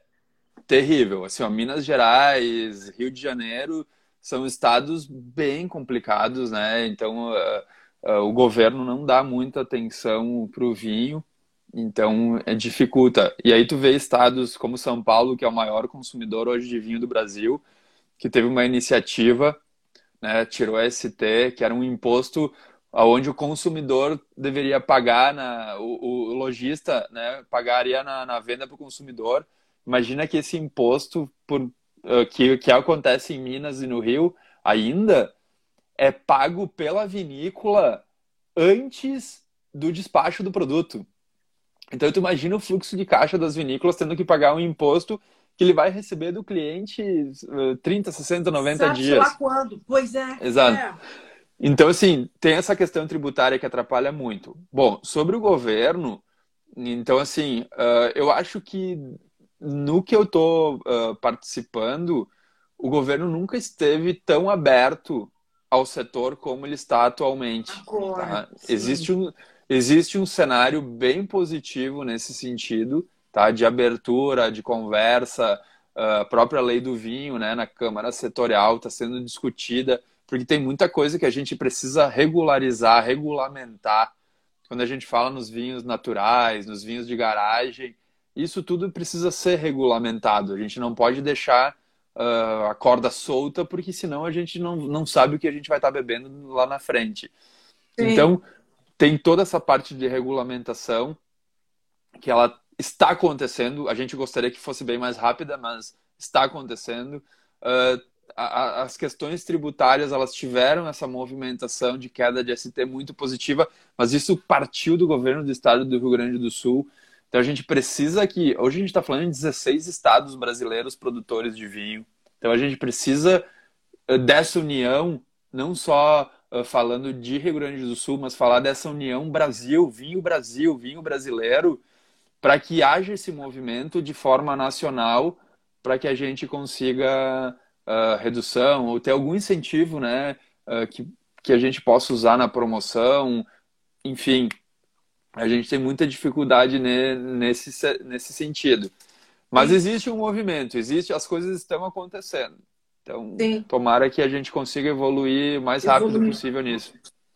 Speaker 2: Terrível. Assim, ó, Minas Gerais, Rio de Janeiro são estados bem complicados, né? Então, uh, uh, o governo não dá muita atenção para o vinho, então é, dificulta. E aí tu vê estados como São Paulo, que é o maior consumidor hoje de vinho do Brasil, que teve uma iniciativa, né, tirou ST, que era um imposto onde o consumidor deveria pagar, na, o, o lojista né, pagaria na, na venda para o consumidor. Imagina que esse imposto por, uh, que, que acontece em Minas e no Rio ainda é pago pela vinícola antes do despacho do produto. Então, tu imagina o fluxo de caixa das vinícolas tendo que pagar um imposto que ele vai receber do cliente 30, 60, 90 Sabe dias.
Speaker 1: lá quando? Pois é.
Speaker 2: Exato. É. Então, assim, tem essa questão tributária que atrapalha muito. Bom, sobre o governo, então, assim, uh, eu acho que no que eu estou uh, participando, o governo nunca esteve tão aberto ao setor como ele está atualmente. Agora, tá? existe, um, existe um cenário bem positivo nesse sentido, tá? de abertura, de conversa, a própria lei do vinho né, na Câmara Setorial está sendo discutida, porque tem muita coisa que a gente precisa regularizar, regulamentar. Quando a gente fala nos vinhos naturais, nos vinhos de garagem, isso tudo precisa ser regulamentado. A gente não pode deixar uh, a corda solta, porque senão a gente não, não sabe o que a gente vai estar tá bebendo lá na frente. Sim. Então, tem toda essa parte de regulamentação que ela está acontecendo. A gente gostaria que fosse bem mais rápida, mas está acontecendo. Uh, a, as questões tributárias elas tiveram essa movimentação de queda de ST muito positiva, mas isso partiu do governo do estado do Rio Grande do Sul. Então a gente precisa que. Hoje a gente está falando de 16 estados brasileiros produtores de vinho. Então a gente precisa eh, dessa união, não só uh, falando de Rio Grande do Sul, mas falar dessa união Brasil, vinho Brasil, vinho brasileiro, para que haja esse movimento de forma nacional, para que a gente consiga uh, redução ou ter algum incentivo né, uh, que, que a gente possa usar na promoção, enfim, a gente tem muita dificuldade nesse, nesse sentido. Mas Sim. existe um movimento, existe, as coisas estão acontecendo. Então, Sim. tomara que a gente consiga evoluir o mais rápido evoluir. possível nisso.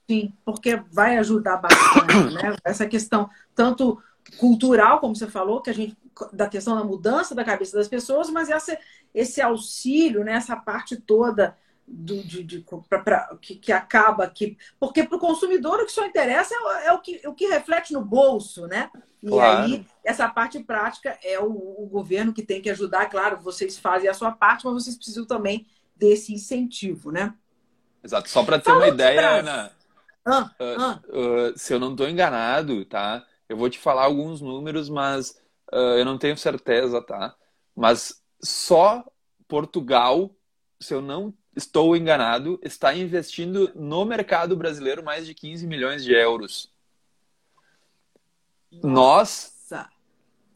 Speaker 1: Sim, porque vai ajudar bastante, né? Essa questão tanto cultural, como você falou, que a gente da questão da mudança da cabeça das pessoas, mas essa, esse auxílio, né? essa parte toda do, de, de pra, pra, que, que acaba aqui. Porque para o consumidor o que só interessa é, é, o, que, o que reflete no bolso, né? E claro. aí, essa parte prática é o, o, governo que tem que ajudar. Claro, vocês fazem a sua parte, mas vocês precisam também desse incentivo, né?
Speaker 2: Exato. Só para ter uma ideia, Ana, ah, uh, ah. Uh, se eu não estou enganado, tá? Eu vou te falar alguns números, mas uh, eu não tenho certeza, tá? Mas só Portugal, se eu não estou enganado, está investindo no mercado brasileiro mais de 15 milhões de euros. Nossa. Nós,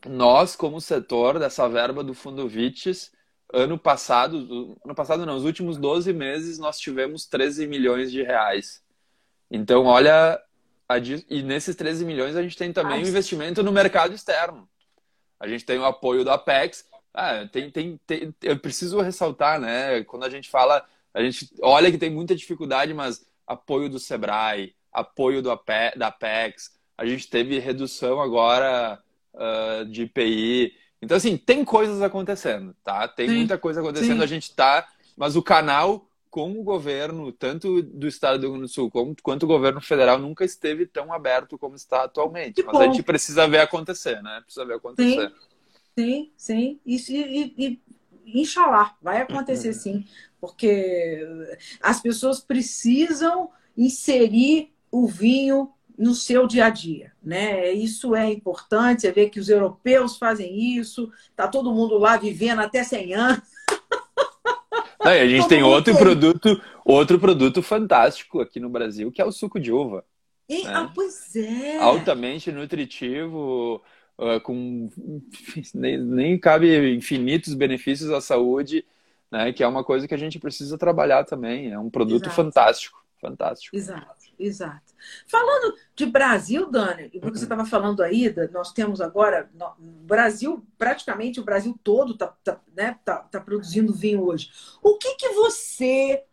Speaker 2: nós como setor dessa verba do Fundo Vites, ano passado, ano passado não, os últimos 12 meses nós tivemos 13 milhões de reais. Então, olha, e nesses 13 milhões a gente tem também o um investimento no mercado externo. A gente tem o apoio da Apex. Ah, tem, tem, tem, eu preciso ressaltar, né? Quando a gente fala, a gente olha que tem muita dificuldade, mas apoio do Sebrae, apoio do Ape, da Apex, a gente teve redução agora uh, de IPI. Então, assim, tem coisas acontecendo, tá? Tem sim, muita coisa acontecendo, sim. a gente tá. Mas o canal com o governo, tanto do estado do Rio Grande do Sul como, quanto o governo federal, nunca esteve tão aberto como está atualmente. Que Mas bom. a gente precisa ver acontecer, né? Precisa ver acontecer.
Speaker 1: Sim, sim. sim. E, e, e Inxalá, vai acontecer uhum. sim. Porque as pessoas precisam inserir o vinho no seu dia a dia, né? Isso é importante, você vê que os europeus fazem isso, tá todo mundo lá vivendo até 100 anos.
Speaker 2: Não, a gente tem outro produto, outro produto fantástico aqui no Brasil, que é o suco de uva.
Speaker 1: E, né? Ah, pois é.
Speaker 2: Altamente nutritivo, uh, com nem, nem cabe infinitos benefícios à saúde, né? Que é uma coisa que a gente precisa trabalhar também. É um produto Exato. fantástico, fantástico.
Speaker 1: Exato, exato. Falando de Brasil, Dani, porque você estava falando aí, nós temos agora, no Brasil, praticamente o Brasil todo está tá, né, tá, tá produzindo vinho hoje. O que, que você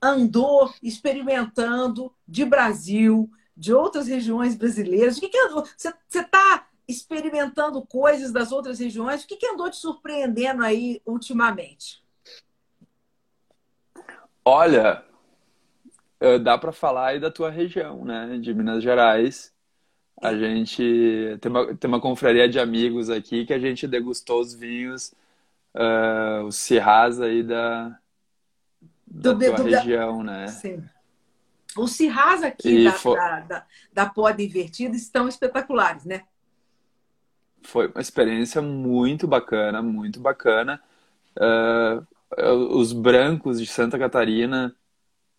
Speaker 1: andou experimentando de Brasil, de outras regiões brasileiras? O que, que você está experimentando coisas das outras regiões? O que, que andou te surpreendendo aí ultimamente?
Speaker 2: Olha, eh, dá para falar aí da tua região, né? De Minas Gerais. A gente tem uma, tem uma confraria de amigos aqui que a gente degustou os vinhos, uh, os cirrás aí da, da do, tua do, região, da... né? Sim.
Speaker 1: Os cirrás aqui da, for... da, da, da estão espetaculares, né?
Speaker 2: Foi uma experiência muito bacana, muito bacana. Uh, os brancos de Santa Catarina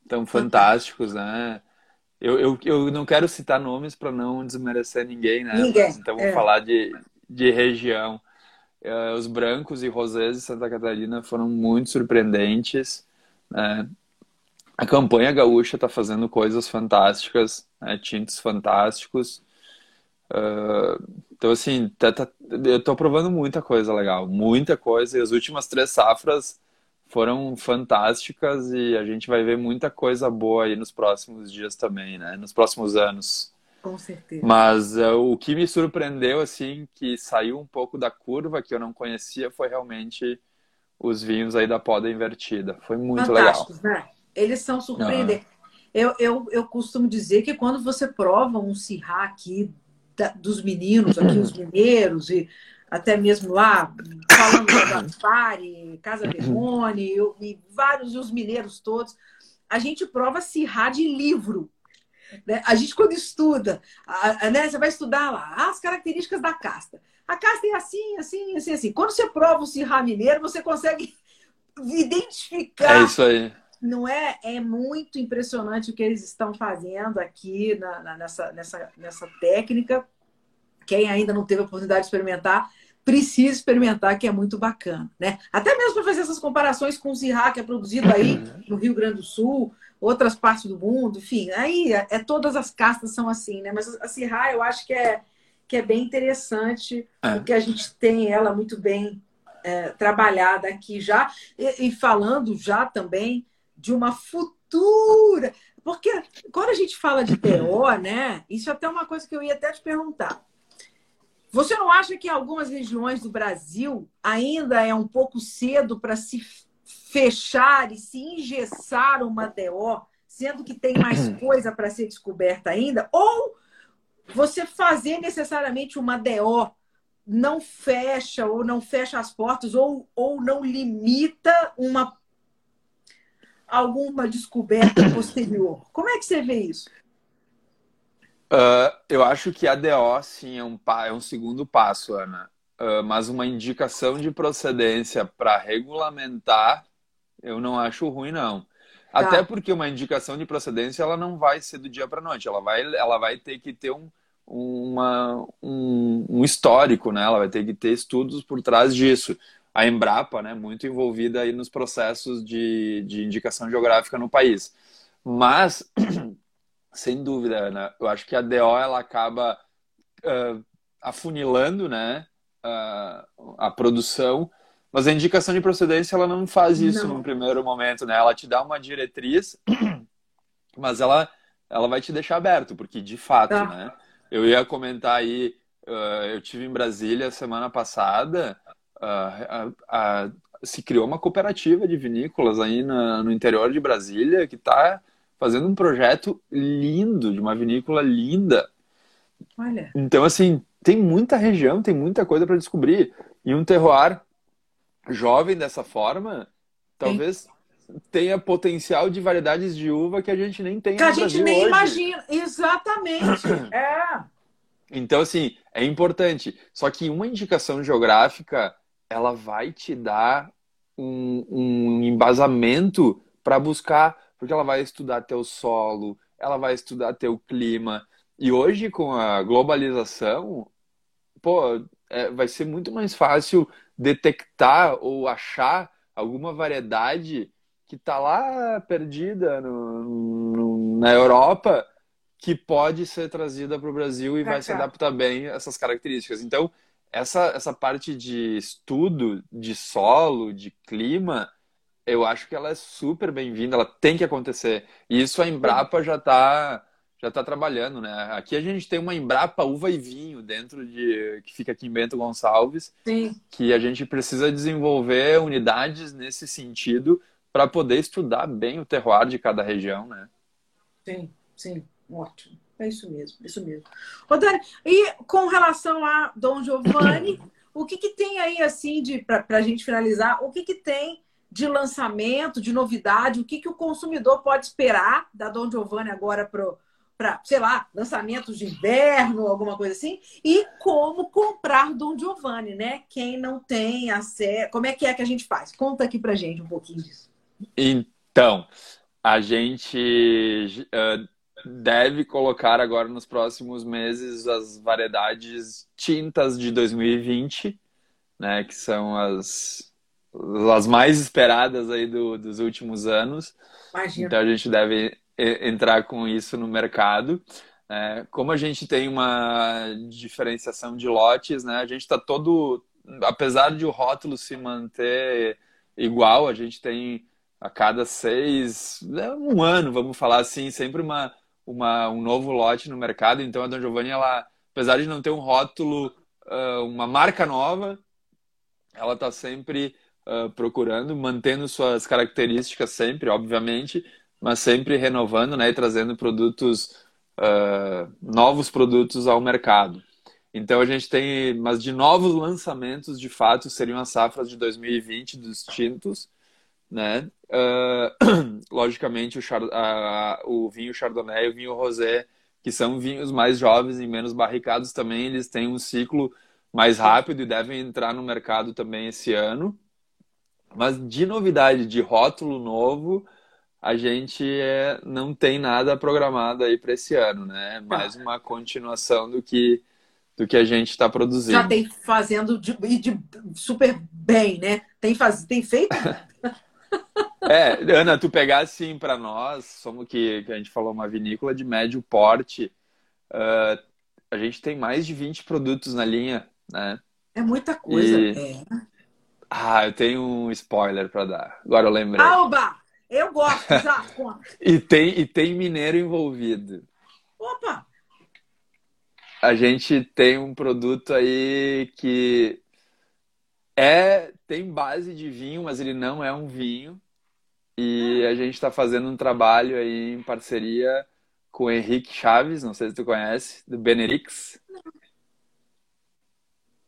Speaker 2: tão fantásticos, né? Eu, eu, eu não quero citar nomes para não desmerecer ninguém, né?
Speaker 1: Ninguém. Mas,
Speaker 2: então vou é. falar de, de região. Uh, os brancos e rosés de Santa Catarina foram muito surpreendentes. Né? A campanha gaúcha está fazendo coisas fantásticas, né? tintos fantásticos. Uh, então, assim, tá, tá, eu estou provando muita coisa legal, muita coisa. E as últimas três safras foram fantásticas e a gente vai ver muita coisa boa aí nos próximos dias também, né? Nos próximos anos.
Speaker 1: Com certeza.
Speaker 2: Mas uh, o que me surpreendeu, assim, que saiu um pouco da curva que eu não conhecia, foi realmente os vinhos aí da poda invertida. Foi muito Fantásticos,
Speaker 1: legal. né? Eles são surpreendentes. Uhum. Eu, eu, eu costumo dizer que quando você prova um cirrá aqui da, dos meninos, aqui os mineiros, e até mesmo lá, falando da Gaspari, Casa Berrone, e vários, e os mineiros todos, a gente prova Cirrá de livro. Né? A gente, quando estuda, a, a, né, você vai estudar lá as características da casta. A casta é assim, assim, assim, assim. Quando você prova o Cirrá mineiro, você consegue identificar.
Speaker 2: É isso aí.
Speaker 1: Não é? É muito impressionante o que eles estão fazendo aqui na, na, nessa, nessa, nessa técnica. Quem ainda não teve a oportunidade de experimentar, precisa experimentar, que é muito bacana, né? Até mesmo para fazer essas comparações com o Zirá, que é produzido aí uhum. no Rio Grande do Sul, outras partes do mundo, enfim, aí é, é todas as castas são assim, né? Mas a Zirá eu acho que é, que é bem interessante, é. porque a gente tem ela muito bem é, trabalhada aqui já, e, e falando já também de uma futura. Porque quando a gente fala de TO, né? Isso é até uma coisa que eu ia até te perguntar. Você não acha que em algumas regiões do Brasil ainda é um pouco cedo para se fechar e se engessar uma DO, sendo que tem mais coisa para ser descoberta ainda? Ou você fazer necessariamente uma DO não fecha ou não fecha as portas ou, ou não limita uma alguma descoberta posterior? Como é que você vê isso?
Speaker 2: Uh, eu acho que a DO, sim, é um, é um segundo passo, Ana. Uh, mas uma indicação de procedência para regulamentar, eu não acho ruim, não. Tá. Até porque uma indicação de procedência ela não vai ser do dia para noite, ela vai, ela vai ter que ter um, uma, um, um, histórico, né? Ela vai ter que ter estudos por trás disso. A Embrapa, né, muito envolvida aí nos processos de, de indicação geográfica no país. Mas Sem dúvida, Ana. Eu acho que a DO ela acaba uh, afunilando né, uh, a produção, mas a indicação de procedência ela não faz isso não. no primeiro momento, né? Ela te dá uma diretriz, mas ela, ela vai te deixar aberto, porque de fato, tá. né? Eu ia comentar aí, uh, eu tive em Brasília semana passada, se criou uma cooperativa de vinícolas aí na, no interior de Brasília que está fazendo um projeto lindo, de uma vinícola linda.
Speaker 1: Olha.
Speaker 2: Então, assim, tem muita região, tem muita coisa para descobrir. E um terroir jovem dessa forma, talvez tenha potencial de variedades de uva que a gente nem tem
Speaker 1: que a gente nem hoje. imagina. Exatamente. é.
Speaker 2: Então, assim, é importante. Só que uma indicação geográfica, ela vai te dar um, um embasamento para buscar porque ela vai estudar teu solo, ela vai estudar teu clima. E hoje, com a globalização, pô, é, vai ser muito mais fácil detectar ou achar alguma variedade que está lá perdida no, no, na Europa que pode ser trazida para o Brasil e pra vai cá. se adaptar bem a essas características. Então, essa, essa parte de estudo de solo, de clima, eu acho que ela é super bem-vinda, ela tem que acontecer. E isso a Embrapa já está já tá trabalhando, né? Aqui a gente tem uma Embrapa uva e vinho dentro de que fica aqui em Bento Gonçalves,
Speaker 1: Sim.
Speaker 2: que a gente precisa desenvolver unidades nesse sentido para poder estudar bem o terroir de cada região, né?
Speaker 1: Sim, sim, ótimo. É isso mesmo, isso mesmo. Ô, Dani, e com relação a Dom Giovanni, o que, que tem aí, assim, de para a gente finalizar, o que, que tem de lançamento, de novidade, o que, que o consumidor pode esperar da Dom Giovanni agora para, sei lá, lançamentos de inverno, alguma coisa assim, e como comprar Dom Giovanni, né? Quem não tem acesso, como é que é que a gente faz? Conta aqui pra gente um pouquinho disso.
Speaker 2: Então, a gente uh, deve colocar agora nos próximos meses as variedades tintas de 2020, né? Que são as as mais esperadas aí do, dos últimos anos.
Speaker 1: Imagina.
Speaker 2: Então a gente deve entrar com isso no mercado. É, como a gente tem uma diferenciação de lotes, né, a gente está todo, apesar de o rótulo se manter igual, a gente tem a cada seis, né, um ano, vamos falar assim, sempre uma, uma, um novo lote no mercado. Então a Don Giovanni, ela, apesar de não ter um rótulo, uma marca nova, ela está sempre uh, procurando, mantendo suas características sempre, obviamente, mas sempre renovando né, e trazendo produtos, uh, novos produtos ao mercado. Então a gente tem, mas de novos lançamentos, de fato, seriam as safras de 2020 dos tintos, né? Uh, logicamente o, char, uh, o vinho Chardonnay e o vinho Rosé, que são vinhos mais jovens e menos barricados também, eles têm um ciclo mais rápido e devem entrar no mercado também esse ano. Mas de novidade, de rótulo novo, a gente é, não tem nada programado aí para esse ano, né? É mais uma continuação do que do que a gente está produzindo.
Speaker 1: Já tem fazendo de, de, super bem, né? Tem, faz, tem feito?
Speaker 2: É, Ana, tu pegar assim para nós, somos que, que a gente falou uma vinícola de médio porte, uh, a gente tem mais de 20 produtos na linha, né?
Speaker 1: É muita coisa. E... É.
Speaker 2: Ah, eu tenho um spoiler para dar. Agora eu lembrei.
Speaker 1: Alba! Eu gosto, já,
Speaker 2: e, tem, e tem mineiro envolvido.
Speaker 1: Opa!
Speaker 2: A gente tem um produto aí que é tem base de vinho, mas ele não é um vinho. E a gente está fazendo um trabalho aí em parceria com o Henrique Chaves, não sei se tu conhece, do Benelix.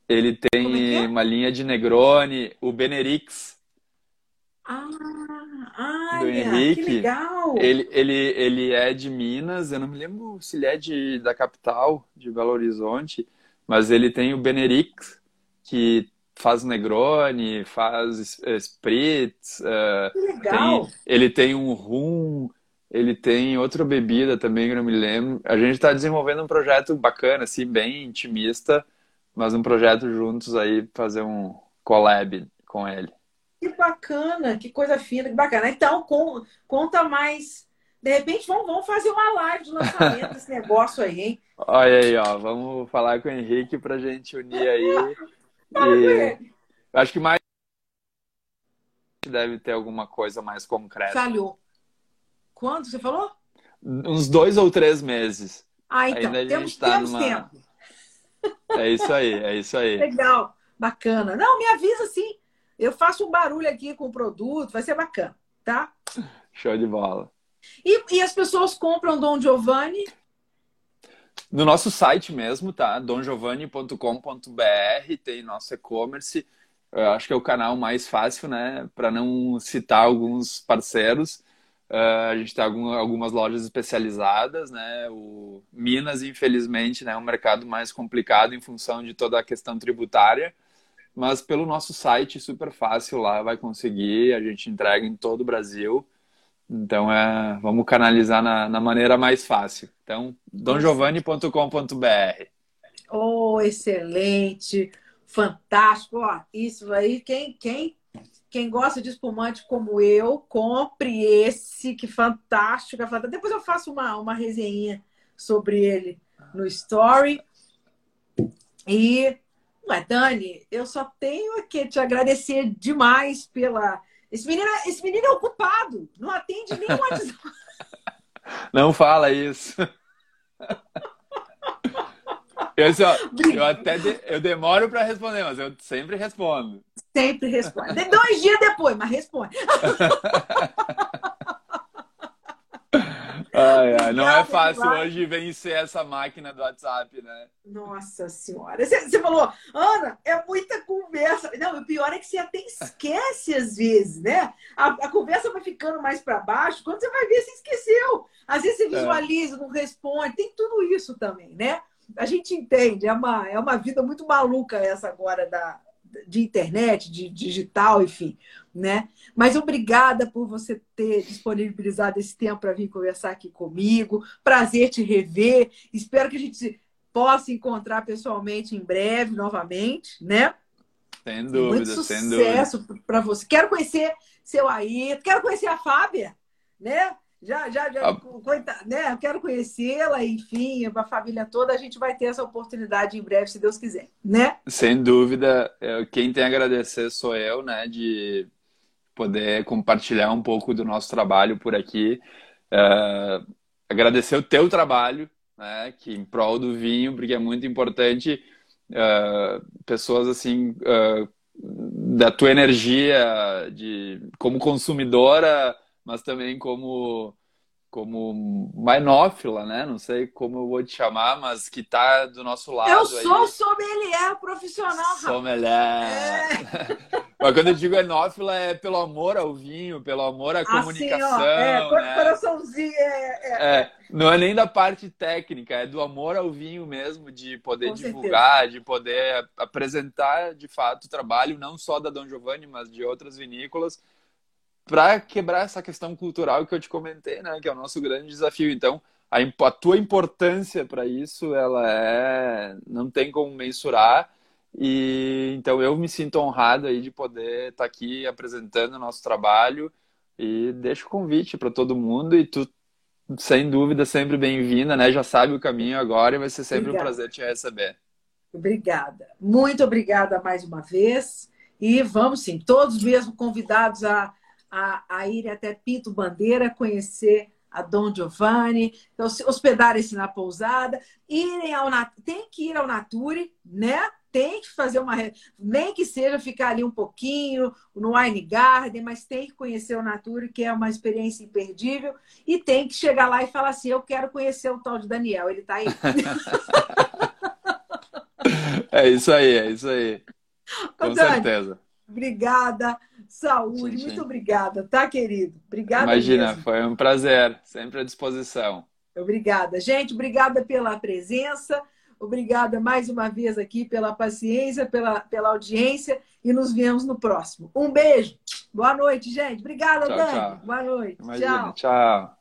Speaker 2: Ele tem é é? uma linha de Negroni, o Benelix.
Speaker 1: Ah, ai, do Henrique. Que legal.
Speaker 2: Ele, ele, ele é de Minas, eu não me lembro se ele é de, da capital, de Belo Horizonte, mas ele tem o Beneric, que faz Negroni, faz Spritz. Uh,
Speaker 1: que legal.
Speaker 2: Tem, ele tem um rum, ele tem outra bebida também que eu não me lembro. A gente está desenvolvendo um projeto bacana, assim, bem intimista, mas um projeto juntos aí, fazer um collab com ele.
Speaker 1: Que bacana, que coisa fina, que bacana. Então, com, conta mais. De repente, vamos, vamos fazer uma live de lançamento desse negócio aí, hein?
Speaker 2: Olha aí, ó. Vamos falar com o Henrique para a gente unir aí. e... Acho que mais deve ter alguma coisa mais concreta.
Speaker 1: Falhou. Quando você falou?
Speaker 2: Uns dois ou três meses.
Speaker 1: Ah, então. Ainda temos, tá temos numa... tempo.
Speaker 2: É isso aí, é isso aí.
Speaker 1: Legal, bacana. Não, me avisa sim. Eu faço um barulho aqui com o produto, vai ser bacana, tá?
Speaker 2: Show de bola.
Speaker 1: E, e as pessoas compram Dom Giovanni?
Speaker 2: No nosso site mesmo, tá? dongiovanni.com.br, tem nosso e-commerce. Acho que é o canal mais fácil, né? Para não citar alguns parceiros. Uh, a gente tem algum, algumas lojas especializadas, né? O Minas, infelizmente, né, é um mercado mais complicado em função de toda a questão tributária mas pelo nosso site, super fácil lá, vai conseguir, a gente entrega em todo o Brasil. Então, é, vamos canalizar na, na maneira mais fácil. Então, dongiovanni.com.br.
Speaker 1: Oh, excelente, fantástico. Ó, isso aí, quem, quem, quem gosta de espumante como eu, compre esse, que fantástico, é fantástico. Depois eu faço uma, uma resenha sobre ele no Story. E mas, Dani, eu só tenho que te agradecer demais pela. Esse menino, é, esse menino é ocupado, não atende nem o WhatsApp.
Speaker 2: Não fala isso. Eu, assim, ó, eu até de, eu demoro para responder, mas eu sempre respondo.
Speaker 1: Sempre responde. Dois dias depois, mas responde.
Speaker 2: Ai, ai, não é fácil hoje vencer essa máquina do WhatsApp, né?
Speaker 1: Nossa Senhora. Você, você, falou, Ana, é muita conversa. Não, o pior é que você até esquece às vezes, né? A, a conversa vai ficando mais para baixo. Quando você vai ver, você esqueceu. Às vezes você é. visualiza, é. não responde. Tem tudo isso também, né? A gente entende. É uma, é uma vida muito maluca essa agora da, de internet, de digital, enfim, né? Mas obrigada por você ter disponibilizado esse tempo para vir conversar aqui comigo. Prazer te rever. Espero que a gente possa encontrar pessoalmente em breve, novamente, né?
Speaker 2: Sem dúvida, Muito
Speaker 1: sucesso para você. Quero conhecer seu aí, quero conhecer a Fábia, né? Já, já, já, a... né? Eu quero conhecê-la, enfim, a família toda, a gente vai ter essa oportunidade em breve, se Deus quiser, né?
Speaker 2: Sem dúvida, quem tem a agradecer sou eu, né, de poder compartilhar um pouco do nosso trabalho por aqui. Uh, agradecer o teu trabalho, né, que em prol do vinho, porque é muito importante uh, pessoas assim uh, da tua energia de como consumidora mas também como como mainófila, né? Não sei como eu vou te chamar, mas que tá do nosso lado.
Speaker 1: Eu sou aí. sommelier profissional.
Speaker 2: Sommelier. É. mas quando eu digo enófila é pelo amor ao vinho, pelo amor à comunicação. Assim,
Speaker 1: é, né? coraçãozinho. É,
Speaker 2: é, é, Não é nem da parte técnica, é do amor ao vinho mesmo, de poder Com divulgar, certeza. de poder apresentar de fato o trabalho, não só da Dom Giovanni, mas de outras vinícolas para quebrar essa questão cultural que eu te comentei, né, que é o nosso grande desafio. Então, a, a tua importância para isso, ela é não tem como mensurar. E então eu me sinto honrado aí de poder estar tá aqui apresentando o nosso trabalho e deixo o convite para todo mundo e tu sem dúvida sempre bem-vinda, né? Já sabe o caminho agora e vai ser sempre obrigada. um prazer te receber.
Speaker 1: Obrigada. Muito obrigada mais uma vez. E vamos sim, todos mesmo convidados a a, a ir até Pinto Bandeira, conhecer a Dom Giovanni, então, hospedarem-se na pousada, irem ao tem que ir ao Nature, né? Tem que fazer uma. Nem que seja ficar ali um pouquinho no Wine Garden, mas tem que conhecer o Nature, que é uma experiência imperdível, e tem que chegar lá e falar assim: eu quero conhecer o tal de Daniel, ele está aí.
Speaker 2: é isso aí, é isso aí. Com Dani, certeza.
Speaker 1: Obrigada. Saúde, muito obrigada, tá, querido? Obrigada.
Speaker 2: Imagina,
Speaker 1: mesmo.
Speaker 2: foi um prazer, sempre à disposição.
Speaker 1: Obrigada, gente. Obrigada pela presença. Obrigada mais uma vez aqui pela paciência, pela, pela audiência e nos vemos no próximo. Um beijo. Boa noite, gente. Obrigada,
Speaker 2: tchau,
Speaker 1: Dani.
Speaker 2: Tchau.
Speaker 1: Boa noite.
Speaker 2: Imagina,
Speaker 1: tchau.
Speaker 2: Tchau.